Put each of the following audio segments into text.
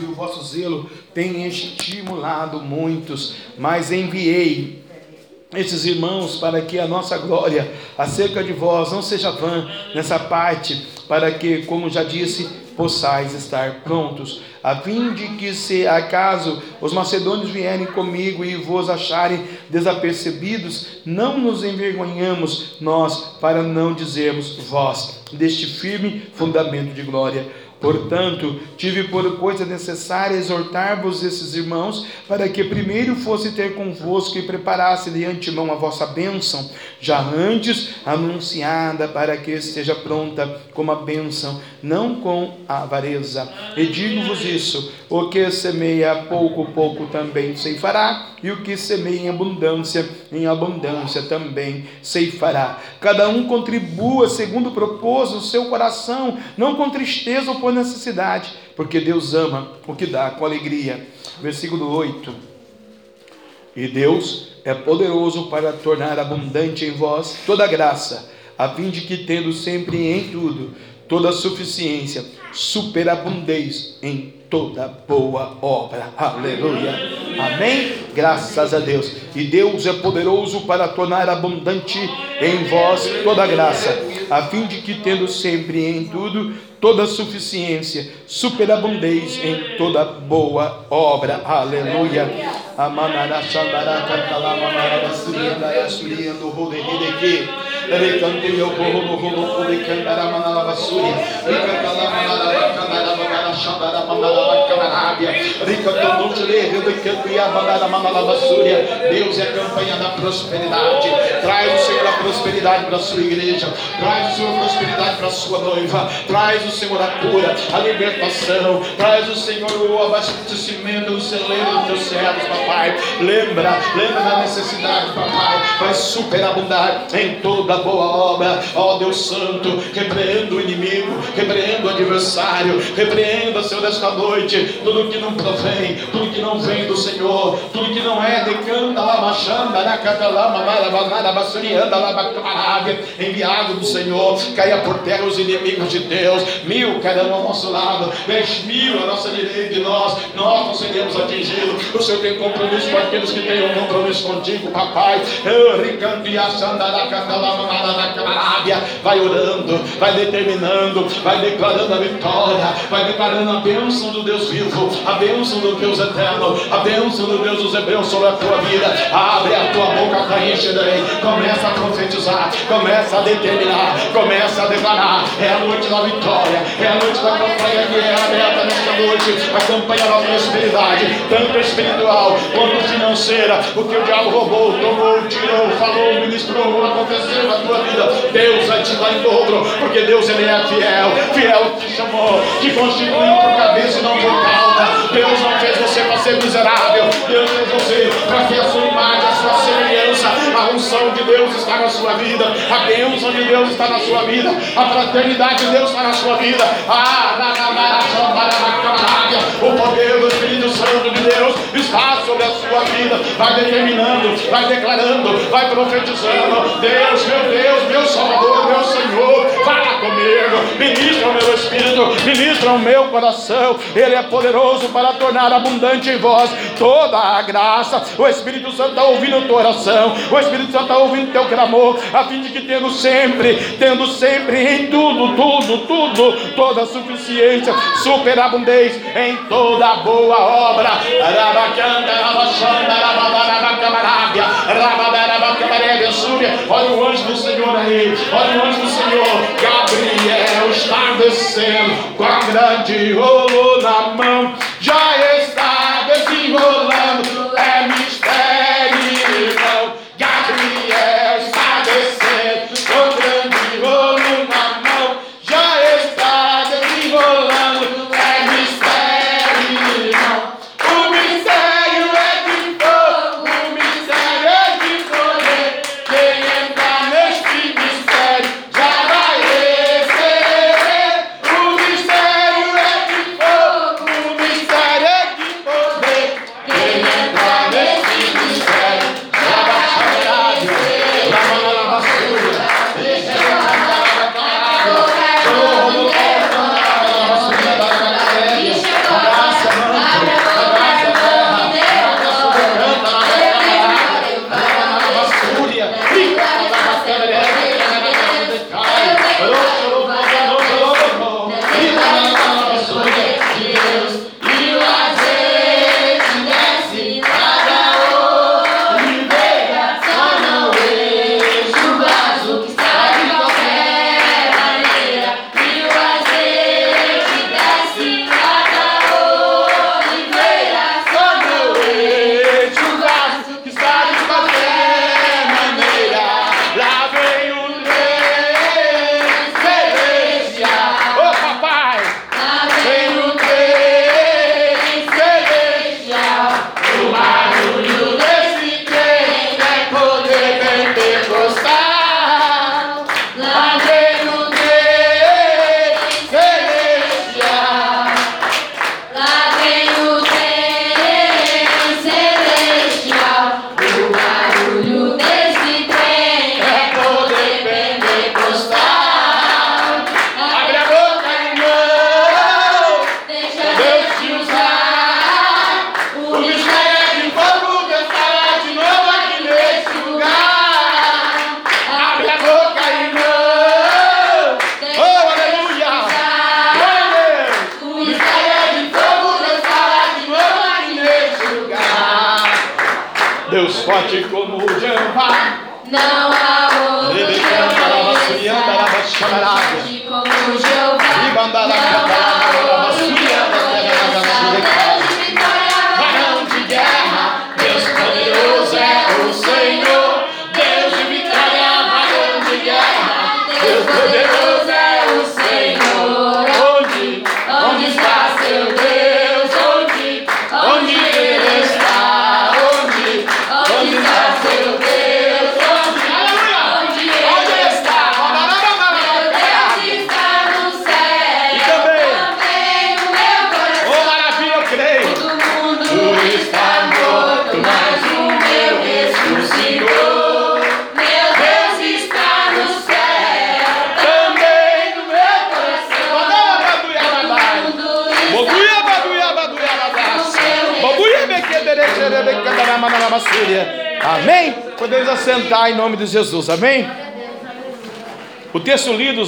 e o vosso zelo tem estimulado muitos, mas enviei esses irmãos para que a nossa glória acerca de vós não seja vã nessa parte, para que, como já disse, possais estar prontos, a fim de que, se acaso os macedônios vierem comigo e vos acharem desapercebidos, não nos envergonhamos nós, para não dizermos vós, deste firme fundamento de glória Portanto, tive por coisa necessária exortar-vos esses irmãos, para que primeiro fosse ter convosco e preparasse de antemão a vossa bênção, já antes anunciada, para que esteja pronta como a bênção, não com avareza. E digo-vos isso: o que semeia pouco, pouco também ceifará, e o que semeia em abundância, em abundância também ceifará. Cada um contribua segundo propôs o seu coração, não com tristeza ou por necessidade, porque Deus ama o que dá com alegria. Versículo 8. E Deus é poderoso para tornar abundante em vós toda graça, a fim de que, tendo sempre em tudo toda suficiência, superabundez em toda boa obra. Aleluia. Amém? Graças a Deus. E Deus é poderoso para tornar abundante em vós toda graça, a fim de que, tendo sempre em tudo toda suficiência, superabundez em toda boa obra. Aleluia. Shandara Manala Camarabia. Recanto Nutile Recanto e Amanara Manala Basuri. Deus é a campanha da prosperidade. Traz o Senhor a prosperidade para a sua igreja. Traz o Senhor a prosperidade para a sua noiva. Traz o Senhor a cura, a libertação. Traz o Senhor o abastecimento do celeiro dos teus servos, papai. Lembra, lembra da necessidade, papai. Vai superabundar em toda boa obra. Ó Deus Santo, repreenda o inimigo, repreenda o adversário, repreenda, Senhor, desta noite, tudo que não provém, tudo que não vem do Senhor, tudo que não é de enviado do Senhor, caia por terra os inimigos de Deus, mil cairão ao nosso lado, dez mil à nossa direita de nós, nós não seremos atingidos. O Senhor tem compromisso com aqueles que têm um compromisso contigo, papai. Vai orando, vai determinando, vai declarando a vitória, vai declarando a bênção do Deus vivo, a bênção do Deus eterno, a bênção do Deus dos hebreus sobre a tua vida. Abre a tua boca para encher começa a profetizar, começa a determinar, começa a declarar. É a noite da vitória, é a noite da campanha que é aberta nesta noite, a campanha da prosperidade, tanto espiritual quanto financeira, o que o diabo roubou, tomou, tirou, falou, ministrou, aconteceu na tua vida, Deus vai te dar em dobro, porque Deus ele é fiel, fiel te chamou, que constituiu por cabeça e não por cauda. Deus não fez você para ser miserável, Deus fez você para que a sua imagem, a sua semelhança, a unção de Deus está na sua vida, a bênção de Deus está na sua vida, a fraternidade de Deus está na sua vida. Ah, o poder do Espírito Santo de Deus está sobre a sua vida. Vai determinando, vai declarando, vai profetizando. Deus, meu Deus, meu Salvador, meu Senhor, fala comigo. Ministra o meu espírito, ministra o meu coração. Ele é poderoso para tornar abundante em vós toda a graça. O Espírito Santo está ouvindo a tua oração. O Espírito Santo está ouvindo o teu clamor, a fim de que tendo sempre, tendo sempre em tudo, tudo, tudo, toda a suficiência, superabundez em toda boa obra. Olha o anjo do Senhor aí, olha o anjo do Senhor. Gabriel descendo com a grande rolo na mão,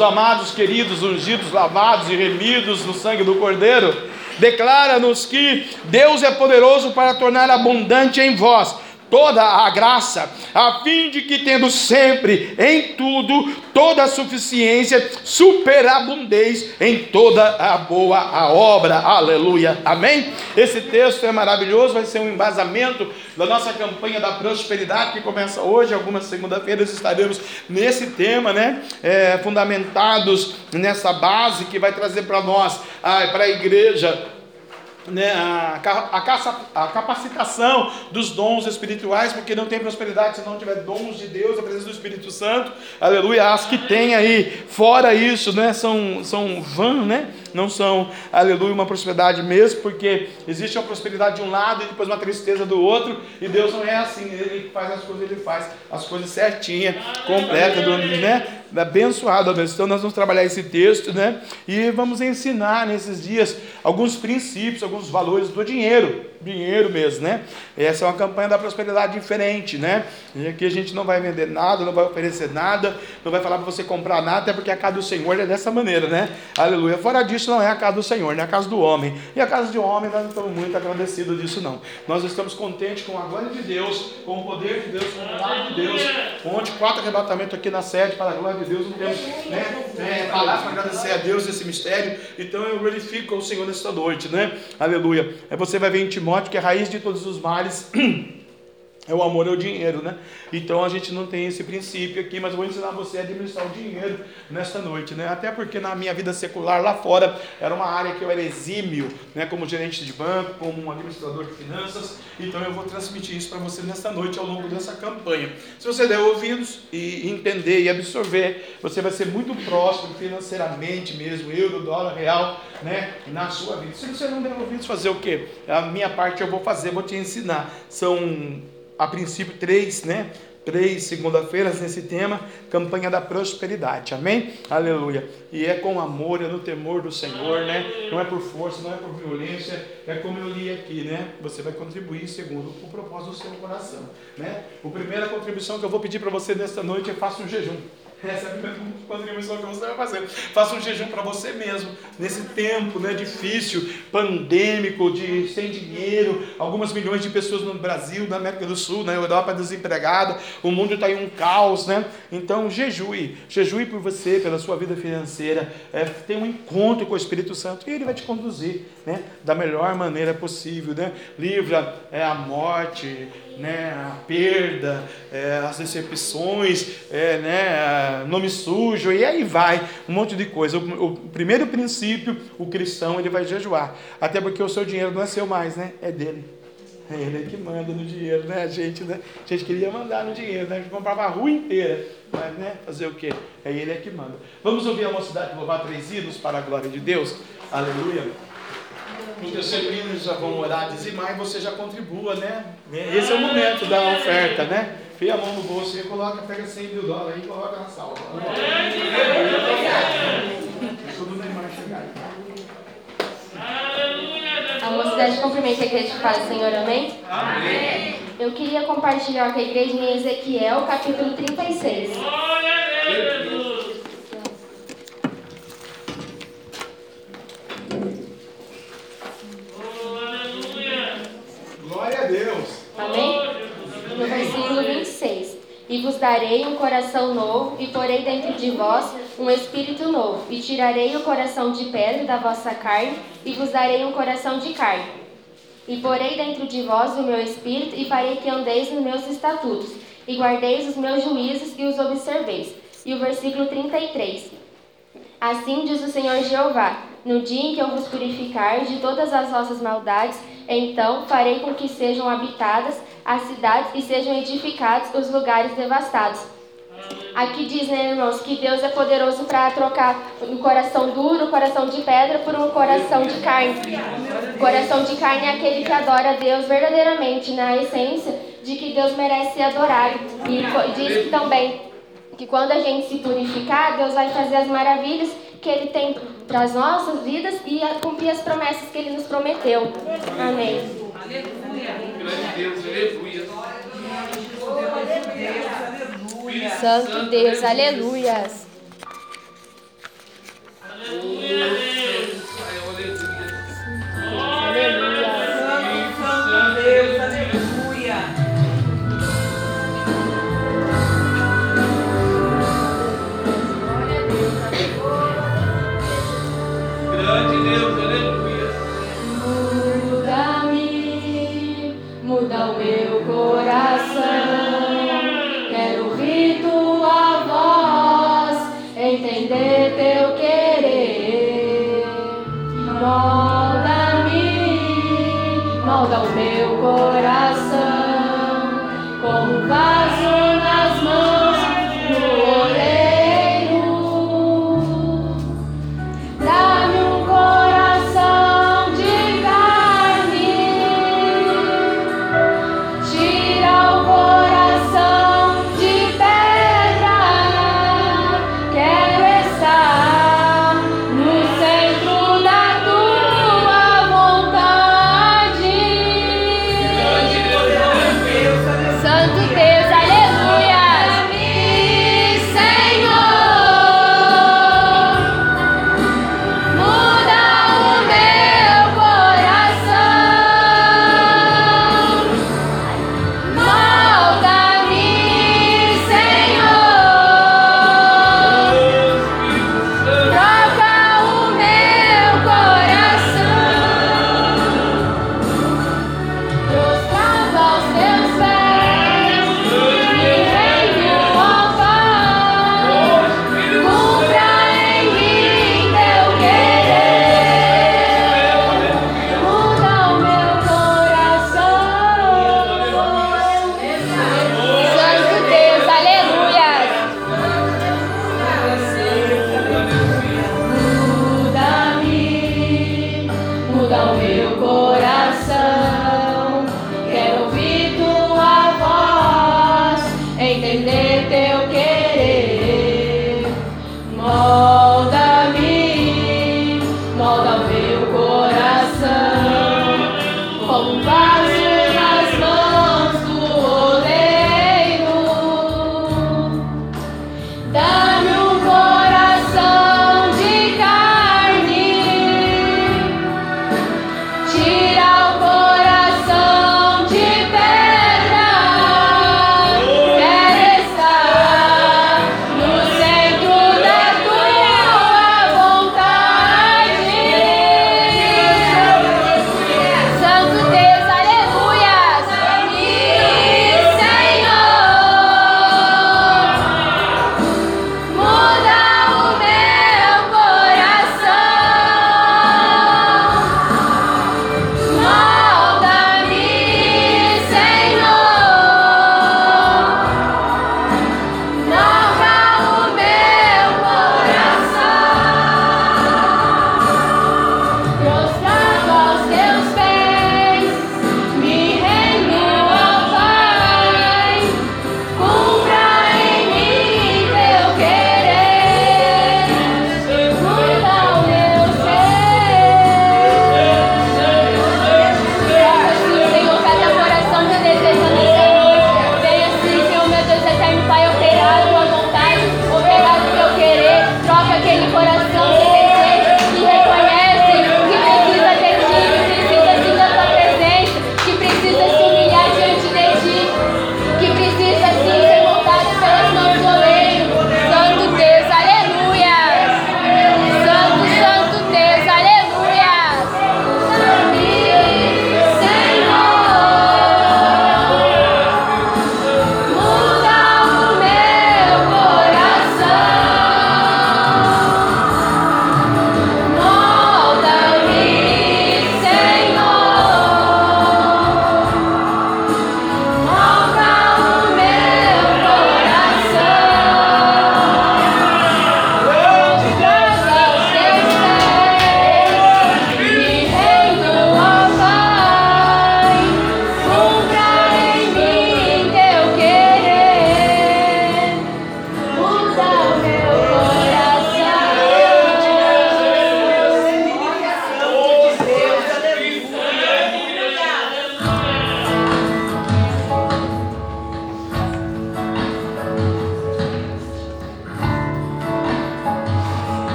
amados, queridos, ungidos, lavados e remidos no sangue do Cordeiro, declara-nos que Deus é poderoso para tornar abundante em vós toda a graça, a fim de que, tendo sempre em tudo toda a suficiência, superabundez em toda a boa a obra. Aleluia. Amém? Esse texto é maravilhoso, vai ser um embasamento da nossa campanha da prosperidade que começa hoje. Algumas segunda-feiras estaremos nesse tema, né? É, fundamentados nessa base que vai trazer para nós, para a igreja né, a, a, a, capacitação dos dons espirituais, porque não tem prosperidade se não tiver dons de Deus, a presença do Espírito Santo, aleluia. As que tem aí, fora isso, né, são, são vã, né? Não são, aleluia, uma prosperidade mesmo, porque existe uma prosperidade de um lado e depois uma tristeza do outro, e Deus não é assim, Ele faz as coisas, Ele faz as coisas certinhas, completa, né? Abençoado, abençoado. Então nós vamos trabalhar esse texto, né? E vamos ensinar nesses dias alguns princípios, alguns valores do dinheiro dinheiro mesmo, né? Essa é uma campanha da prosperidade diferente, né? E aqui a gente não vai vender nada, não vai oferecer nada, não vai falar para você comprar nada, até porque a casa do Senhor é dessa maneira, né? Aleluia. Fora disso, não é a casa do Senhor, não é a casa do homem. E a casa de homem, nós não estamos muito agradecidos disso, não. Nós estamos contentes com a glória de Deus, com o poder de Deus, com o milagre de Deus. Ontem, quatro arrebatamentos aqui na sede, para a glória de Deus, não temos né, é, palavras para agradecer a Deus esse mistério. Então eu glorifico ao Senhor nesta noite, né? Aleluia. Aí você vai ver em Timóteo que a raiz de todos os males é o amor ao dinheiro, né? Então a gente não tem esse princípio aqui, mas eu vou ensinar você a administrar o dinheiro nesta noite, né? Até porque na minha vida secular lá fora era uma área que eu era exímio, né? Como gerente de banco, como um administrador de finanças. Então eu vou transmitir isso para você nesta noite ao longo dessa campanha. Se você der ouvidos e entender e absorver, você vai ser muito próximo financeiramente mesmo, euro, dólar, real, né? Na sua vida. Se você não der ouvidos, fazer o quê? A minha parte eu vou fazer, vou te ensinar. São a princípio três, né? Três segunda-feiras nesse tema, campanha da prosperidade, amém? Aleluia. E é com amor, é no temor do Senhor, né? Não é por força, não é por violência, é como eu li aqui, né? Você vai contribuir segundo o propósito do seu coração, né? A primeira contribuição que eu vou pedir para você nesta noite é faça um jejum. Essa é a primeira contribuição que você vai fazer. Faça um jejum para você mesmo, nesse tempo né, difícil, pandêmico, de sem dinheiro, algumas milhões de pessoas no Brasil, na América do Sul, na Europa desempregada, o mundo está em um caos, né? Então jejue, jejue por você, pela sua vida financeira, é, tenha um encontro com o Espírito Santo e ele vai te conduzir, né? Da melhor maneira possível, né? Livra é, a morte, né, a perda, é, as decepções, é, né, nome sujo, e aí vai, um monte de coisa. O, o, primeiro princípio, o cristão ele vai jejuar, até porque o seu dinheiro não é seu mais, né, é dele. É ele que manda no dinheiro, né? A gente, né? A gente queria mandar no dinheiro, né? A gente comprava a rua inteira. Mas, né? Fazer o quê? É ele é que manda. Vamos ouvir a mocidade louvar três hinos para a glória de Deus? Aleluia. Os terceiro meninos já vão orar, dizimar e você já contribua, né? Esse é o momento da oferta, né? Fia a mão no bolso e coloca, pega 100 mil dólares e coloca na sala. A mocidade cumprimenta a igreja de paz, Senhor, amém? Amém. Eu queria compartilhar com a igreja em Ezequiel, capítulo 36. Glória a Deus. E vos darei um coração novo, e porei dentro de vós um espírito novo, e tirarei o coração de pedra da vossa carne, e vos darei um coração de carne. E porei dentro de vós o meu espírito, e farei que andeis nos meus estatutos, e guardeis os meus juízos e os observeis. E o versículo 33. Assim diz o Senhor Jeová: No dia em que eu vos purificar de todas as vossas maldades, então farei com que sejam habitadas as cidades e sejam edificados os lugares devastados. Aqui diz, né, irmãos, que Deus é poderoso para trocar um coração duro, um coração de pedra, por um coração de carne. O coração de carne é aquele que adora Deus verdadeiramente, na essência de que Deus merece ser adorado. E diz que também que quando a gente se purificar, Deus vai fazer as maravilhas que Ele tem para as nossas vidas e cumprir as promessas que Ele nos prometeu. Amém. Santo Deus, aleluias. Deus,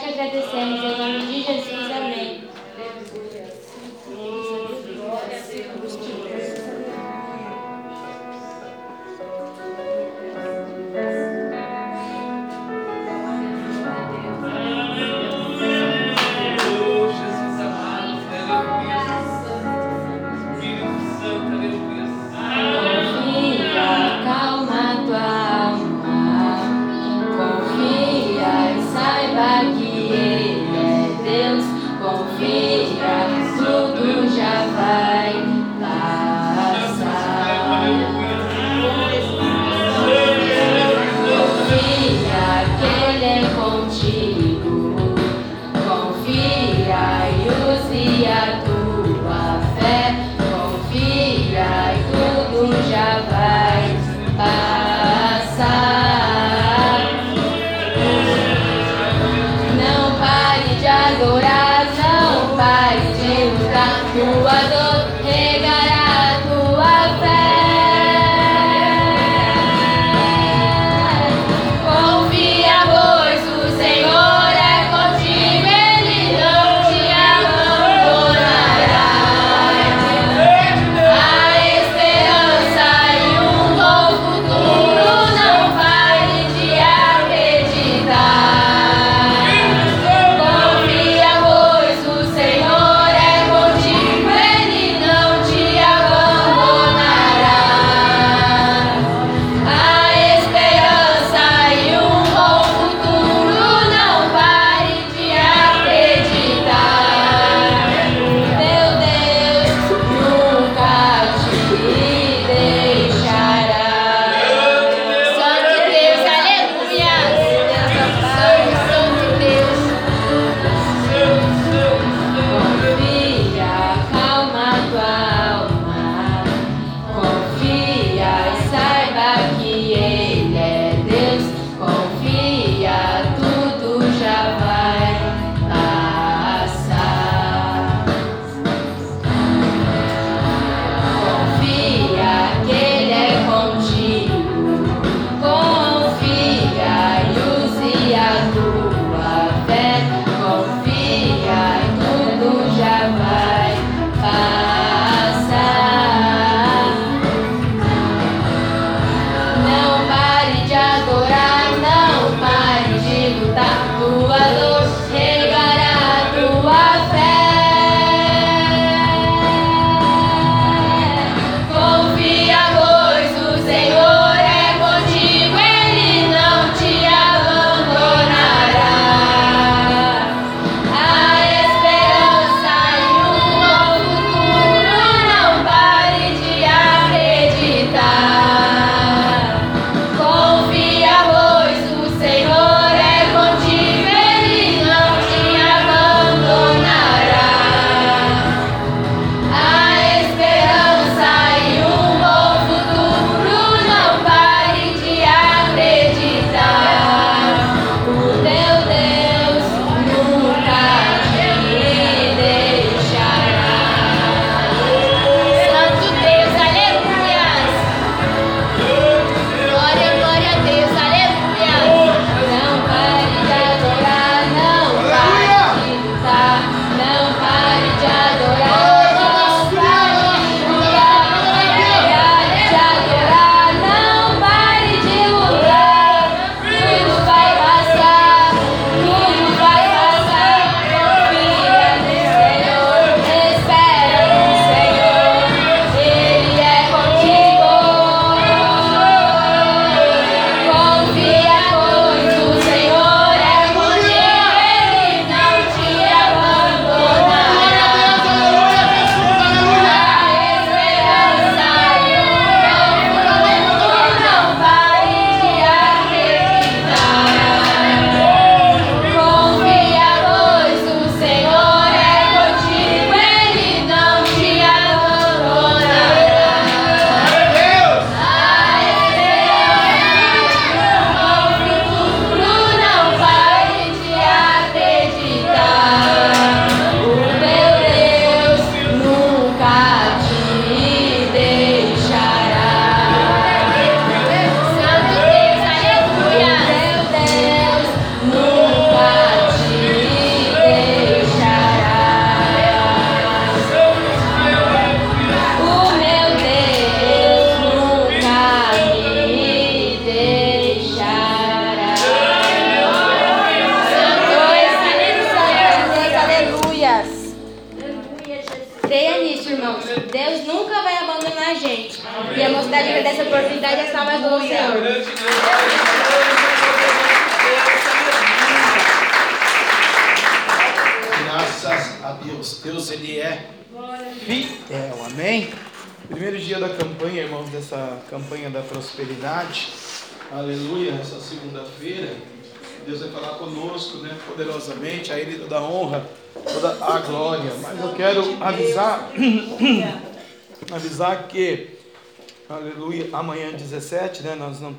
te agradecemos, em nome de Jesus, amém.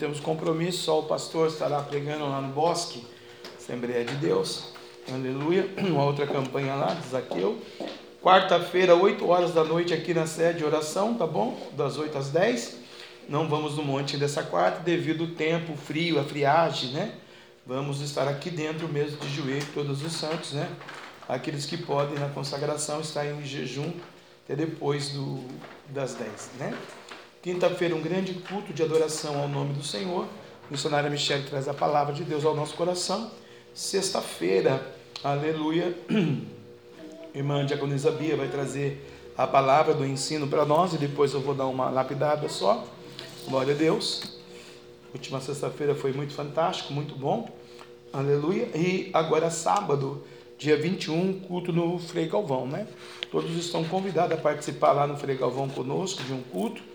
Temos compromisso, só o pastor estará pregando lá no bosque, Assembleia de Deus. Aleluia. Uma outra campanha lá Zaqueu. Quarta-feira, 8 horas da noite, aqui na sede, oração, tá bom? Das 8 às 10. Não vamos no monte dessa quarta, devido ao tempo, frio, a friagem, né? Vamos estar aqui dentro mesmo de joelho, todos os santos, né? Aqueles que podem na consagração estar em jejum até depois do, das 10, né? Quinta-feira, um grande culto de adoração ao nome do Senhor. O missionário Michel traz a palavra de Deus ao nosso coração. Sexta-feira, aleluia. irmã Diaconisa Bia vai trazer a palavra do ensino para nós e depois eu vou dar uma lapidada só. Glória a Deus. Última sexta-feira foi muito fantástico, muito bom. Aleluia. E agora sábado, dia 21, culto no Frei Galvão, né? Todos estão convidados a participar lá no Frei Galvão conosco de um culto,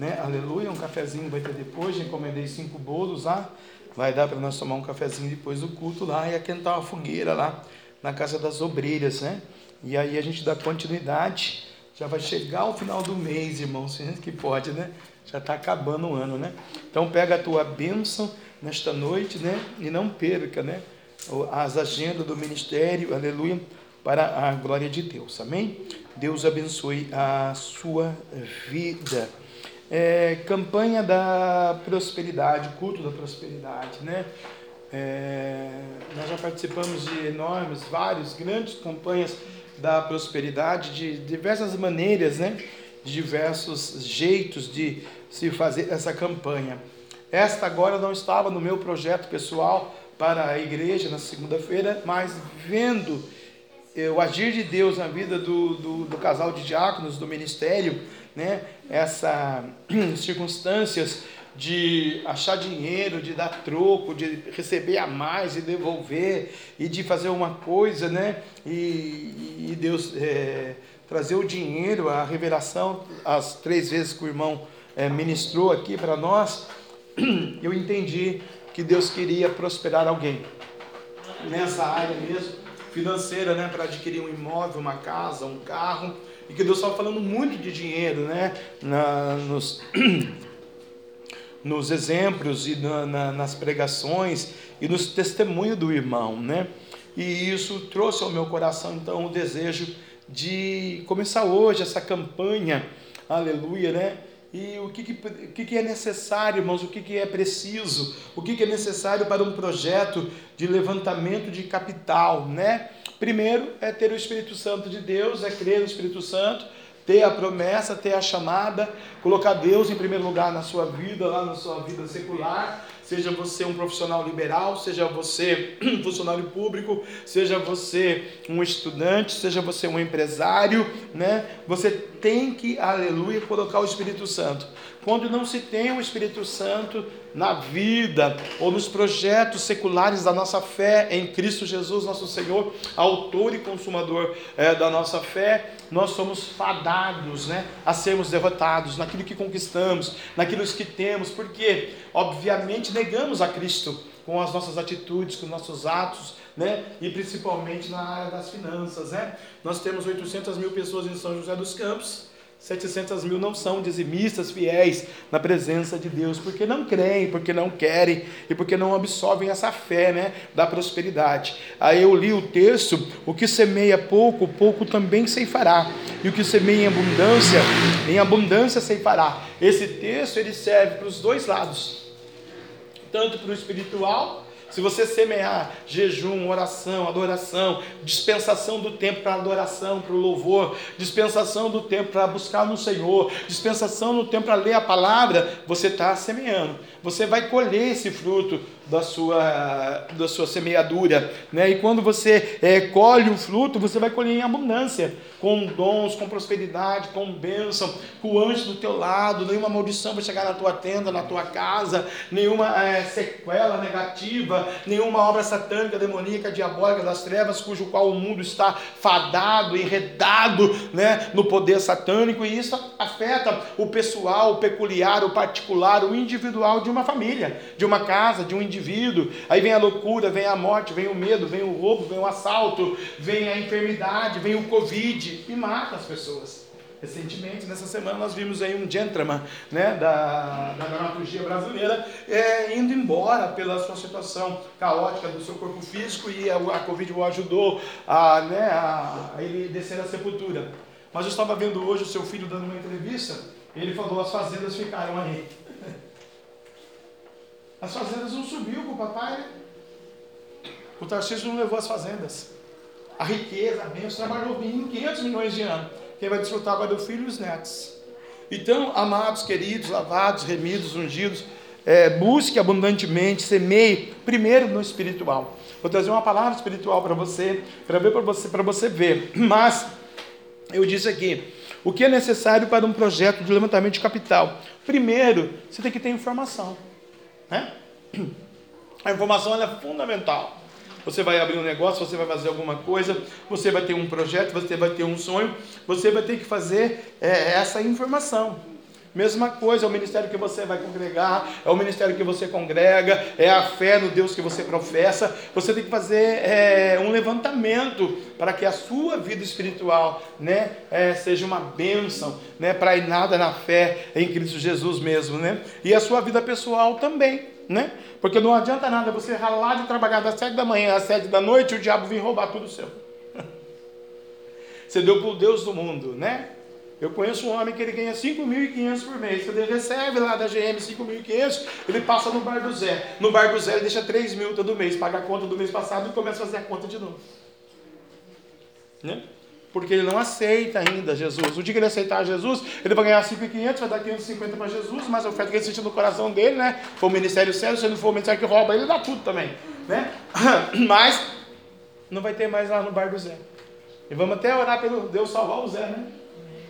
né? Aleluia. Um cafezinho vai ter depois. Já encomendei cinco bolos lá. Vai dar para nós tomar um cafezinho depois do culto lá e aquentar uma fogueira lá na casa das obreiras, né? E aí a gente dá continuidade. Já vai chegar o final do mês, irmãos, que pode, né? Já está acabando o ano, né? Então pega a tua bênção nesta noite, né? E não perca, né? As agendas do ministério, aleluia, para a glória de Deus, amém? Deus abençoe a sua vida. É, campanha da prosperidade, culto da prosperidade, né? É, nós já participamos de enormes, vários, grandes campanhas da prosperidade de diversas maneiras, né? De diversos jeitos de se fazer essa campanha. Esta agora não estava no meu projeto pessoal para a igreja na segunda-feira, mas vendo o agir de Deus na vida do, do, do casal de diáconos do ministério, né? Essas circunstâncias de achar dinheiro, de dar troco, de receber a mais e devolver, e de fazer uma coisa, né? E, e Deus é, trazer o dinheiro, a revelação, as três vezes que o irmão é, ministrou aqui para nós, eu entendi que Deus queria prosperar alguém nessa área mesmo, financeira, né? Para adquirir um imóvel, uma casa, um carro, e que Deus estava falando muito de dinheiro, né? Na, nos nos exemplos e na, na, nas pregações e nos testemunhos do irmão, né? E isso trouxe ao meu coração então o desejo de começar hoje essa campanha, aleluia, né? E o que, que, que é necessário, irmãos, o que, que é preciso, o que, que é necessário para um projeto de levantamento de capital, né? Primeiro é ter o Espírito Santo de Deus, é crer no Espírito Santo, ter a promessa, ter a chamada, colocar Deus em primeiro lugar na sua vida, lá na sua vida secular, seja você um profissional liberal, seja você um funcionário público, seja você um estudante, seja você um empresário, né? Você tem que, aleluia, colocar o Espírito Santo. Quando não se tem o Espírito Santo na vida ou nos projetos seculares da nossa fé em Cristo Jesus, nosso Senhor, autor e consumador é, da nossa fé, nós somos fadados né, a sermos derrotados naquilo que conquistamos, naquilo que temos, porque, obviamente, negamos a Cristo com as nossas atitudes, com os nossos atos, né? E principalmente na área das finanças, né? Nós temos 800 mil pessoas em São José dos Campos, 700 mil não são dizimistas fiéis na presença de Deus, porque não creem, porque não querem e porque não absorvem essa fé né, da prosperidade. Aí eu li o texto: o que semeia pouco, pouco também ceifará, e o que semeia em abundância, em abundância ceifará. Esse texto ele serve para os dois lados, tanto para o espiritual se você semear jejum, oração, adoração, dispensação do tempo para adoração, para o louvor, dispensação do tempo para buscar no Senhor, dispensação do tempo para ler a palavra, você está semeando. Você vai colher esse fruto da sua, da sua semeadura. Né? E quando você é, colhe o fruto, você vai colher em abundância, com dons, com prosperidade, com bênção, com o anjo do teu lado, nenhuma maldição vai chegar na tua tenda, na tua casa, nenhuma é, sequela negativa, nenhuma obra satânica, demoníaca, diabólica das trevas, cujo qual o mundo está fadado, enredado né, no poder satânico, e isso afeta o pessoal, o peculiar, o particular, o individual de uma família, de uma casa, de um indivíduo indivíduo. Aí vem a loucura, vem a morte, vem o medo, vem o roubo, vem o assalto, vem a enfermidade, vem o Covid e mata as pessoas. Recentemente, nessa semana, nós vimos aí um gentleman né, da, da dramaturgia brasileira é, indo embora pela sua situação caótica do seu corpo físico e a, a Covid o ajudou a, né, a, a ele descer à sepultura. Mas eu estava vendo hoje o seu filho dando uma entrevista, ele falou: as fazendas ficaram aí. As fazendas não subiu com o papai. Né? O Tarcísio não levou as fazendas. A riqueza, a bênção, trabalhou 500 milhões de anos. Quem vai desfrutar agora é o filho e os netos. Então, amados, queridos, lavados, remidos, ungidos, é, busque abundantemente, semeie primeiro no espiritual. Vou trazer uma palavra espiritual para você, para ver para você, para você ver. Mas eu disse aqui, o que é necessário para um projeto de levantamento de capital? Primeiro, você tem que ter informação. Né? A informação é fundamental. Você vai abrir um negócio, você vai fazer alguma coisa, você vai ter um projeto, você vai ter um sonho, você vai ter que fazer é, essa informação. Mesma coisa, é o ministério que você vai congregar, é o ministério que você congrega, é a fé no Deus que você professa. Você tem que fazer é, um levantamento para que a sua vida espiritual né, é, seja uma bênção, né, para ir nada na fé em Cristo Jesus mesmo. Né? E a sua vida pessoal também. Né? Porque não adianta nada você ralar de trabalhar das sete da manhã às sete da noite e o diabo vir roubar tudo seu. Você deu para o Deus do mundo, né? Eu conheço um homem que ele ganha 5.500 por mês. Ele recebe lá da GM 5.500, ele passa no bar do Zé. No bar do Zé ele deixa 3 mil todo mês, paga a conta do mês passado e começa a fazer a conta de novo. Né? Porque ele não aceita ainda Jesus. O dia que ele aceitar Jesus, ele vai ganhar 5.500, vai dar 550 para Jesus, mas a oferta que ele sentiu no coração dele, né? Foi o ministério sério, se ele for o ministério que rouba, ele dá tudo também. Né? Mas não vai ter mais lá no bar do Zé. E vamos até orar pelo Deus salvar o Zé, né?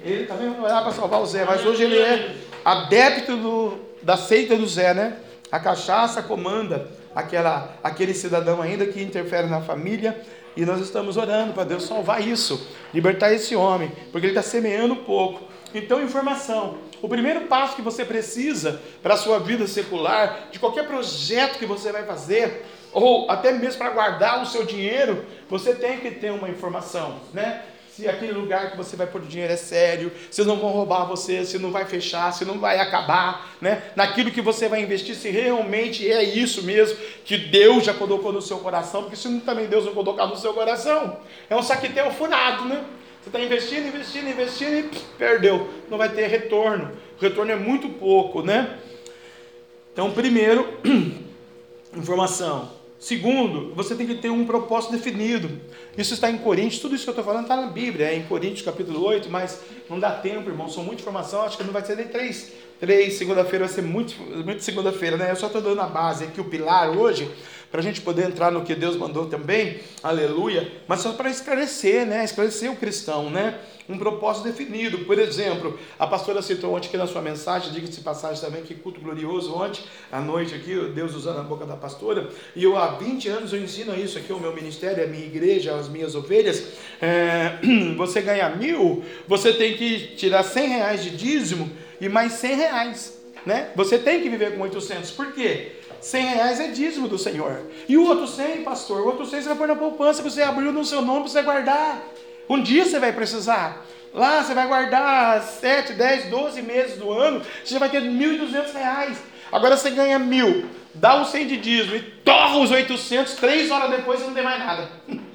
Ele também não era para salvar o Zé, mas hoje ele é adepto do, da seita do Zé, né? A cachaça comanda aquela, aquele cidadão ainda que interfere na família. E nós estamos orando para Deus salvar isso, libertar esse homem, porque ele está semeando pouco. Então, informação. O primeiro passo que você precisa para a sua vida secular, de qualquer projeto que você vai fazer, ou até mesmo para guardar o seu dinheiro, você tem que ter uma informação, né? Se aquele lugar que você vai pôr o dinheiro é sério, se não vão roubar você, se não vai fechar, se não vai acabar, né? Naquilo que você vai investir, se realmente é isso mesmo que Deus já colocou no seu coração, porque se não, também Deus não colocar no seu coração, é um saquetel furado, né? Você está investindo, investindo, investindo e perdeu, não vai ter retorno. O retorno é muito pouco, né? Então, primeiro, informação. Segundo, você tem que ter um propósito definido. Isso está em Coríntios, tudo isso que eu estou falando está na Bíblia, é em Coríntios capítulo 8, mas não dá tempo, irmão, são muita informação, acho que não vai ser nem três. Três, segunda-feira vai ser muito, muito segunda-feira, né? Eu só estou dando a base aqui, o pilar hoje, para a gente poder entrar no que Deus mandou também, aleluia, mas só para esclarecer, né? Esclarecer o cristão, né? um propósito definido. Por exemplo, a pastora citou ontem aqui na sua mensagem, diga-se passagem também, que culto glorioso ontem, à noite aqui, Deus usando a boca da pastora, e eu há 20 anos eu ensino isso aqui, o meu ministério, a minha igreja, as minhas ovelhas, é, você ganha mil, você tem que tirar 100 reais de dízimo e mais 100 reais, né? Você tem que viver com 800, por quê? 100 reais é dízimo do Senhor. E o outro 100, pastor, o outro 100 você vai pôr na poupança, você abriu no seu nome para você guardar. Um dia você vai precisar. Lá você vai guardar 7, 10, 12 meses do ano, você já vai ter 1.200 reais. Agora você ganha mil, dá os 100 de dízimo e torra os 800, três horas depois você não tem mais nada.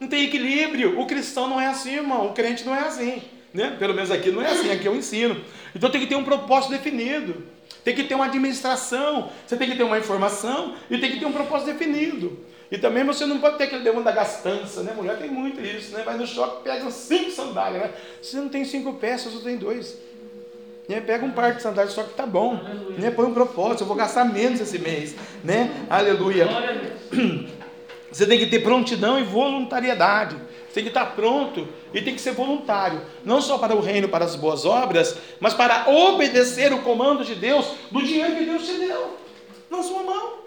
Não tem equilíbrio. O cristão não é assim, irmão. O crente não é assim. Né? Pelo menos aqui não é assim, aqui eu ensino. Então tem que ter um propósito definido. Tem que ter uma administração. Você tem que ter uma informação e tem que ter um propósito definido. E também você não pode ter aquele demônio da gastança, né? Mulher tem muito isso, né? Vai no shopping, pega cinco sandálias, né? Você não tem cinco peças, você tem dois. Né? Pega um par de sandálias só que tá bom. Né? Põe um propósito, eu vou gastar menos esse mês. Né? Aleluia. Você tem que ter prontidão e voluntariedade. Tem que estar pronto e tem que ser voluntário. Não só para o reino, para as boas obras, mas para obedecer o comando de Deus do dinheiro que Deus te deu na sua mão.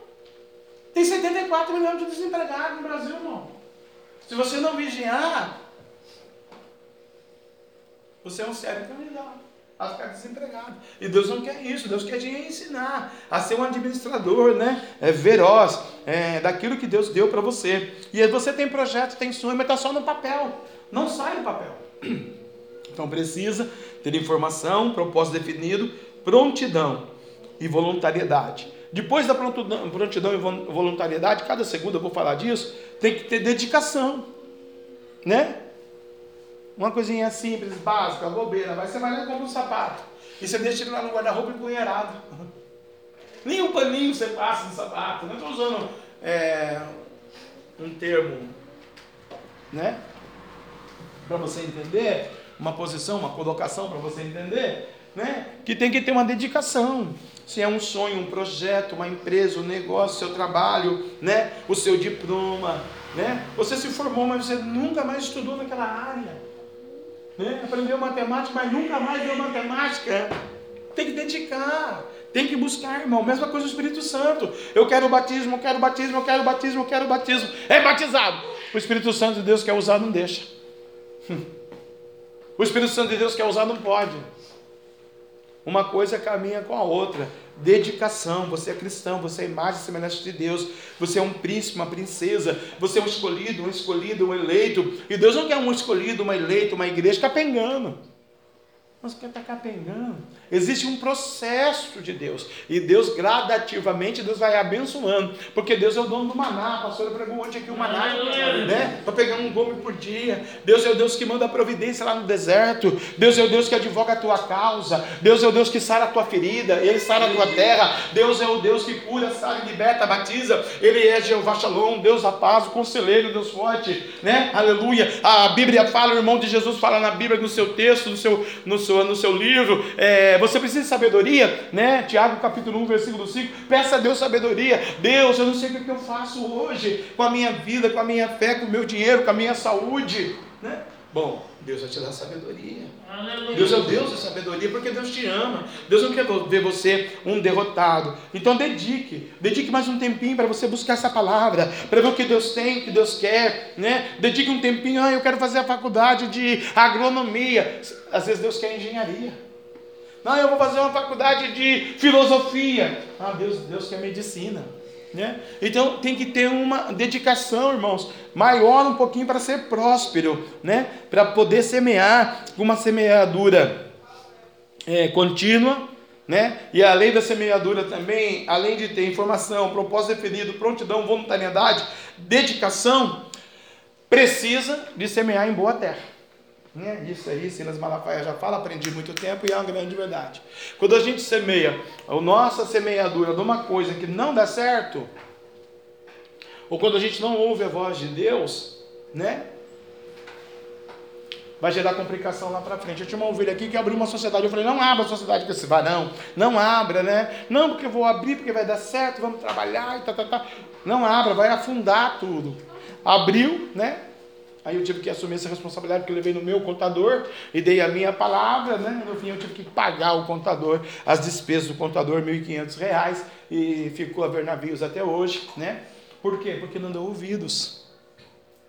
Tem 74 milhões de desempregados no Brasil, irmão. Se você não vigiar, você é um sério candidato a ficar desempregado. E Deus não quer isso, Deus quer te ensinar a ser um administrador, né? É, veroz é, daquilo que Deus deu para você. E aí você tem projeto, tem sonho, mas está só no papel. Não sai do papel. Então precisa ter informação, propósito definido, prontidão e voluntariedade. Depois da prontidão, prontidão e voluntariedade, cada segunda eu vou falar disso, tem que ter dedicação, né? Uma coisinha simples, básica, bobeira, mas você vai lá e compra um sapato. E você deixa ele lá no guarda-roupa empunheirado. Nem um paninho você passa no sapato. Não estou usando é, um termo, né? Para você entender, uma posição, uma colocação para você entender, né? Que tem que ter uma dedicação. Se é um sonho, um projeto, uma empresa, um negócio, seu trabalho, né? O seu diploma, né? Você se formou, mas você nunca mais estudou naquela área. Né? Aprendeu matemática, mas nunca mais deu matemática. Tem que dedicar. Tem que buscar, irmão. Mesma coisa do Espírito Santo. Eu quero o batismo, eu quero o batismo, eu quero o batismo, eu quero o batismo. É batizado. O Espírito Santo de Deus quer usar, não deixa. O Espírito Santo de Deus quer usar, não pode. Uma coisa caminha com a outra. Dedicação. Você é cristão, você é imagem e semelhança de Deus. Você é um príncipe, uma princesa. Você é um escolhido, um escolhido, um eleito. E Deus não quer um escolhido, uma eleita, uma igreja capengando. Mas quer estar capengando. Existe um processo de Deus. E Deus, gradativamente, Deus vai abençoando. Porque Deus é o dono do maná. A pastora pregou ontem aqui o maná, né? Para pegar um gome por dia. Deus é o Deus que manda a providência lá no deserto. Deus é o Deus que advoga a tua causa. Deus é o Deus que sara a tua ferida. Ele sara a tua terra. Deus é o Deus que cura, sara, liberta, batiza. Ele é Jeová Shalom, Deus da paz, o conselheiro, Deus forte, né? Aleluia. A Bíblia fala, o irmão de Jesus fala na Bíblia, no seu texto, no seu, no seu, no seu livro. É, você precisa de sabedoria, né? Tiago capítulo 1, versículo 5. Peça a Deus sabedoria. Deus, eu não sei o que eu faço hoje com a minha vida, com a minha fé, com o meu dinheiro, com a minha saúde, né? Bom, Deus vai te dar sabedoria. Aleluia. Deus é o Deus da sabedoria porque Deus te ama. Deus não quer ver você um derrotado. Então dedique, dedique mais um tempinho para você buscar essa palavra, para ver o que Deus tem, o que Deus quer, né? Dedique um tempinho, ah, eu quero fazer a faculdade de agronomia. Às vezes Deus quer engenharia. Não, eu vou fazer uma faculdade de filosofia. Ah, Deus, Deus quer medicina. Né? Então tem que ter uma dedicação, irmãos, maior um pouquinho para ser próspero, né? para poder semear uma semeadura é, contínua. Né? E a lei da semeadura também, além de ter informação, propósito definido, prontidão, voluntariedade, dedicação, precisa de semear em boa terra. Né? Isso aí, Silas Malafaia já fala, aprendi muito tempo e é uma grande verdade. Quando a gente semeia a nossa semeadura de uma coisa que não dá certo, ou quando a gente não ouve a voz de Deus, né? Vai gerar complicação lá para frente. Eu tinha uma ovelha aqui que abriu uma sociedade. Eu falei, não abra a sociedade com esse varão. Não abra, né? Não, porque eu vou abrir, porque vai dar certo, vamos trabalhar e tá, tá, tá. Não abra, vai afundar tudo. Abriu, né? Aí eu tive que assumir essa responsabilidade porque eu levei no meu contador e dei a minha palavra, né? No fim eu tive que pagar o contador, as despesas do contador, R$ 1.500 e ficou a ver navios até hoje, né? Por quê? Porque não deu ouvidos.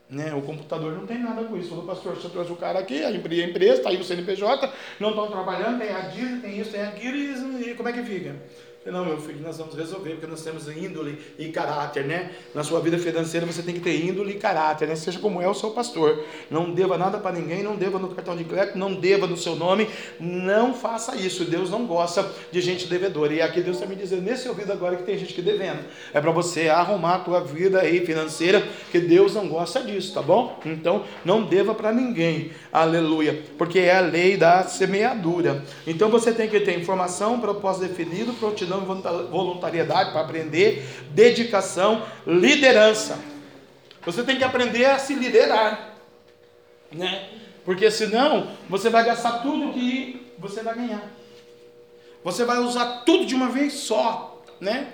Né? O computador não tem nada com isso. Falou, pastor, você trouxe o cara aqui, a empresa, está aí o CNPJ, não estão trabalhando, tem a DIR, tem isso, tem aquilo, e como é que fica? Não, meu filho, nós vamos resolver, porque nós temos índole e caráter, né? Na sua vida financeira você tem que ter índole e caráter, né? Seja como é o seu pastor. Não deva nada para ninguém, não deva no cartão de crédito, não deva no seu nome. Não faça isso. Deus não gosta de gente devedora. E aqui Deus está me dizendo nesse ouvido agora que tem gente que devendo. É para você arrumar a tua vida aí financeira, que Deus não gosta disso, tá bom? Então, não deva para ninguém. Aleluia. Porque é a lei da semeadura. Então você tem que ter informação, propósito definido, prontidão voluntariedade para aprender, dedicação, liderança. Você tem que aprender a se liderar, né? Porque senão você vai gastar tudo que você vai ganhar. Você vai usar tudo de uma vez só, né?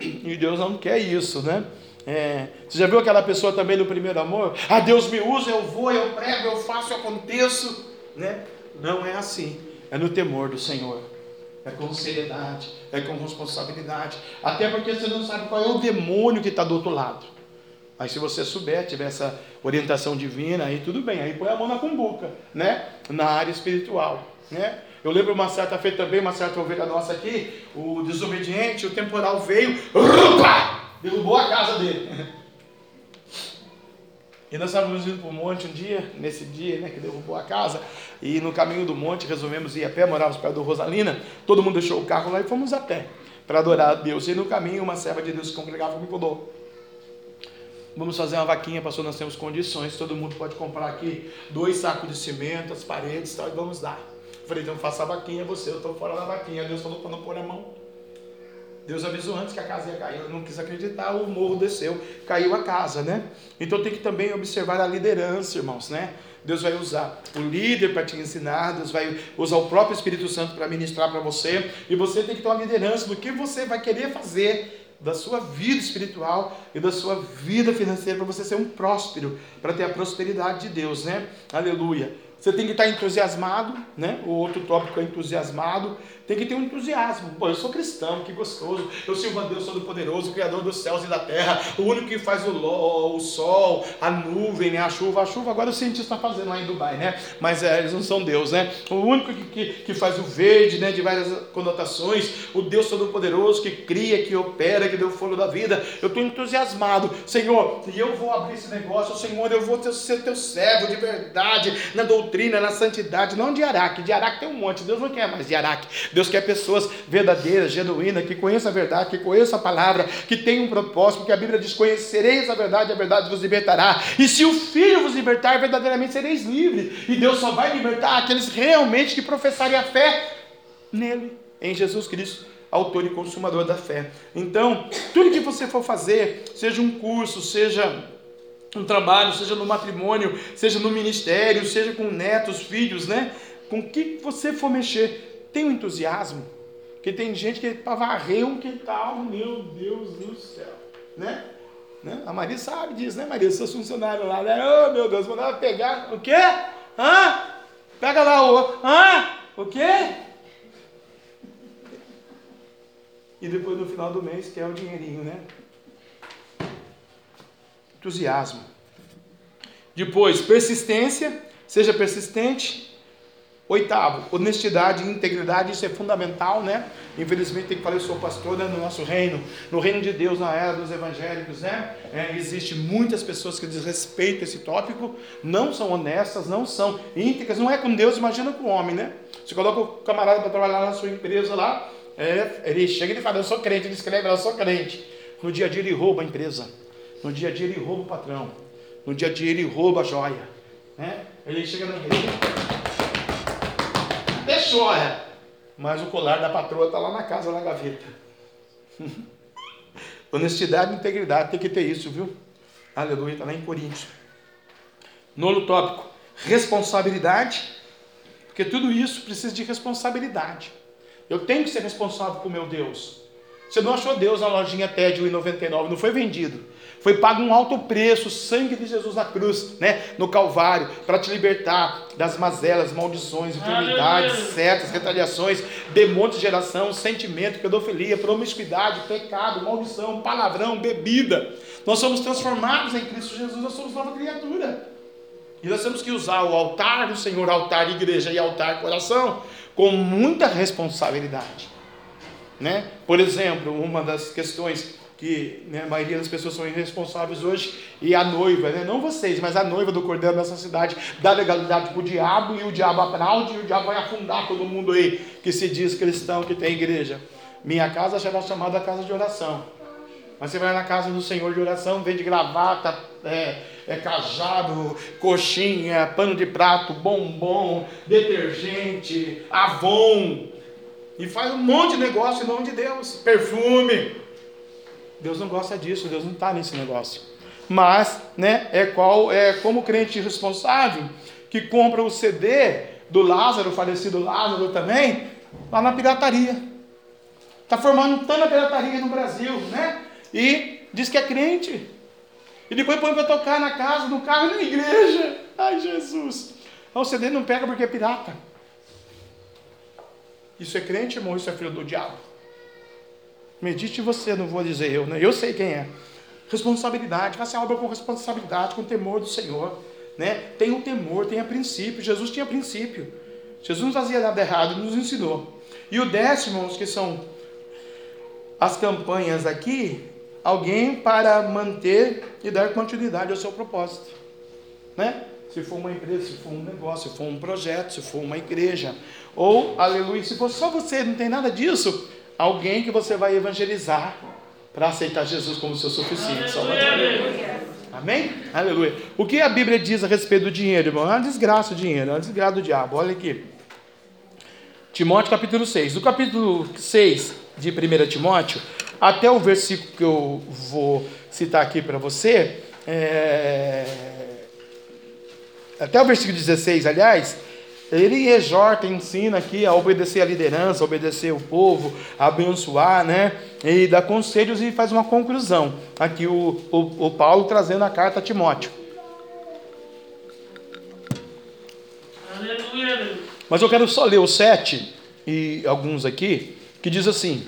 E Deus não quer isso, né? É, você já viu aquela pessoa também no primeiro amor? Ah, Deus me usa, eu vou, eu prego, eu faço, eu aconteço, né? Não é assim. É no temor do Senhor. É com seriedade, é com responsabilidade. Até porque você não sabe qual é o demônio que está do outro lado. Mas se você souber, tiver essa orientação divina, aí tudo bem, aí põe a mão na cumbuca, né? Na área espiritual, né? Eu lembro uma certa feita também, uma certa ovelha nossa aqui, o desobediente, o temporal veio, opa, derrubou a casa dele. E nós estávamos indo para o monte um dia, nesse dia né, que derrubou a casa, e no caminho do monte resolvemos ir a pé, morávamos perto do Rosalina, todo mundo deixou o carro lá e fomos a pé para adorar a Deus. E no caminho uma serva de Deus que congregava me falou, vamos fazer uma vaquinha, pastor, nós temos condições, todo mundo pode comprar aqui dois sacos de cimento, as paredes e tal, e vamos dar. Falei, então faça a vaquinha você, eu estou fora da vaquinha. Deus falou para não pôr a mão. Deus avisou antes que a casa ia cair, eu não quis acreditar, o morro desceu, caiu a casa, né? Então tem que também observar a liderança, irmãos, né? Deus vai usar o líder para te ensinar, Deus vai usar o próprio Espírito Santo para ministrar para você, e você tem que ter uma liderança do que você vai querer fazer da sua vida espiritual e da sua vida financeira para você ser um próspero, para ter a prosperidade de Deus, né? Aleluia. Você tem que estar entusiasmado, né? O outro tópico é entusiasmado. Tem que ter um entusiasmo. Pô, eu sou cristão, que gostoso. Eu sirvo a Deus Todo-Poderoso, Criador dos céus e da terra, o único que faz o, o sol, a nuvem, né? a chuva. A chuva agora o cientista está fazendo lá em Dubai, né? Mas é, eles não são Deus, né? O único que, que, que faz o verde, né? De várias conotações. O Deus Todo-Poderoso que cria, que opera, que deu o fogo da vida. Eu estou entusiasmado. Senhor, e eu vou abrir esse negócio. Senhor, eu vou ser teu servo de verdade, na doutrina, na santidade. Não de Araque. De Araque tem um monte. Deus não quer mais de Araque. Deus quer pessoas verdadeiras, genuínas, que conheçam a verdade, que conheçam a palavra, que tenham um propósito, porque a Bíblia diz: Conhecereis a verdade, a verdade vos libertará. E se o Filho vos libertar, verdadeiramente sereis livres. E Deus só vai libertar aqueles realmente que professarem a fé nele, em Jesus Cristo autor e consumador da fé. Então, tudo que você for fazer, seja um curso, seja um trabalho, seja no matrimônio, seja no ministério, seja com netos, filhos, né? Com o que você for mexer, tem um entusiasmo, que tem gente que para varrer um quintal, meu Deus do céu, né? né? A Maria sabe disso, né, Maria? Seus funcionários lá, né? Oh, meu Deus, mandava pegar, o quê? Hã? Pega lá o, hã? O quê? E depois no final do mês quer o dinheirinho, né? Entusiasmo. Depois, persistência, seja persistente, Oitavo, honestidade e integridade, isso é fundamental, né? Infelizmente tem que falar, eu sou pastor né, no nosso reino, no reino de Deus, na era dos evangélicos, né? É, existe muitas pessoas que desrespeitam esse tópico, não são honestas, não são íntegras, não é com Deus, imagina com o homem, né? Você coloca o camarada para trabalhar na sua empresa lá, é, ele chega e fala, eu sou crente, ele escreve, eu sou crente. No dia a dia ele rouba a empresa, no dia a dia ele rouba o patrão, no dia a dia ele rouba a joia, né? Ele chega na igreja até chora. Mas o colar da patroa está lá na casa, na gaveta. Honestidade e integridade, tem que ter isso, viu? Aleluia, está lá em Coríntios. Nono tópico, responsabilidade, porque tudo isso precisa de responsabilidade. Eu tenho que ser responsável com o meu Deus. Você não achou Deus na lojinha TED 1,99, não foi vendido. Foi pago um alto preço, o sangue de Jesus na cruz, né, no Calvário, para te libertar das mazelas, maldições, enfermidades, setas, retaliações, demônios de geração, sentimento, pedofilia, promiscuidade, pecado, maldição, palavrão, bebida. Nós somos transformados em Cristo Jesus, nós somos nova criatura. E nós temos que usar o altar do Senhor, altar igreja e altar coração, com muita responsabilidade. Né? Por exemplo, uma das questões que né, a maioria das pessoas são irresponsáveis hoje, e a noiva, né, não vocês, mas a noiva do cordeiro nessa cidade dá legalidade para o diabo, e o diabo aplaude, e o diabo vai afundar todo mundo aí que se diz cristão, que tem igreja. Minha casa será chamada casa de oração. Mas você vai na casa do Senhor de oração, vende gravata, é, é cajado, coxinha, pano de prato, bombom, detergente, avon, e faz um monte de negócio em nome de Deus, perfume. Deus não gosta disso, Deus não está nesse negócio. Mas, né, é qual é como crente responsável que compra o CD do Lázaro, falecido Lázaro também, lá na pirataria. Está formando tanta pirataria no Brasil, né? E diz que é crente. E depois põe para tocar na casa, no carro na igreja. Ai, Jesus. O CD não pega porque é pirata. Isso é crente, irmão? Isso é filho do diabo. Medite você, não vou dizer eu, né? Eu sei quem é. Responsabilidade, faça a obra com responsabilidade, com temor do Senhor. Né? Tenha o temor, tenha princípio. Jesus tinha princípio. Jesus não fazia nada errado, nos ensinou. E o décimo, que são as campanhas aqui, alguém para manter e dar continuidade ao seu propósito. Né? Se for uma empresa, se for um negócio, se for um projeto, se for uma igreja. Ou, aleluia, se for só você, não tem nada disso, alguém que você vai evangelizar para aceitar Jesus como seu suficiente Salvador. Amém? Aleluia. O que a Bíblia diz a respeito do dinheiro, irmão? É uma desgraça o dinheiro, é uma desgraça do diabo. Olha aqui. Timóteo capítulo 6. Do capítulo 6 de 1 Timóteo, até o versículo que eu vou citar aqui para você, é... até o versículo 16, aliás, ele exorta, ensina aqui a obedecer a liderança, a obedecer o povo, a abençoar, né? E dá conselhos e faz uma conclusão. Aqui o, o, o Paulo trazendo a carta a Timóteo. Aleluia. Mas eu quero só ler o 7 e alguns aqui, que diz assim.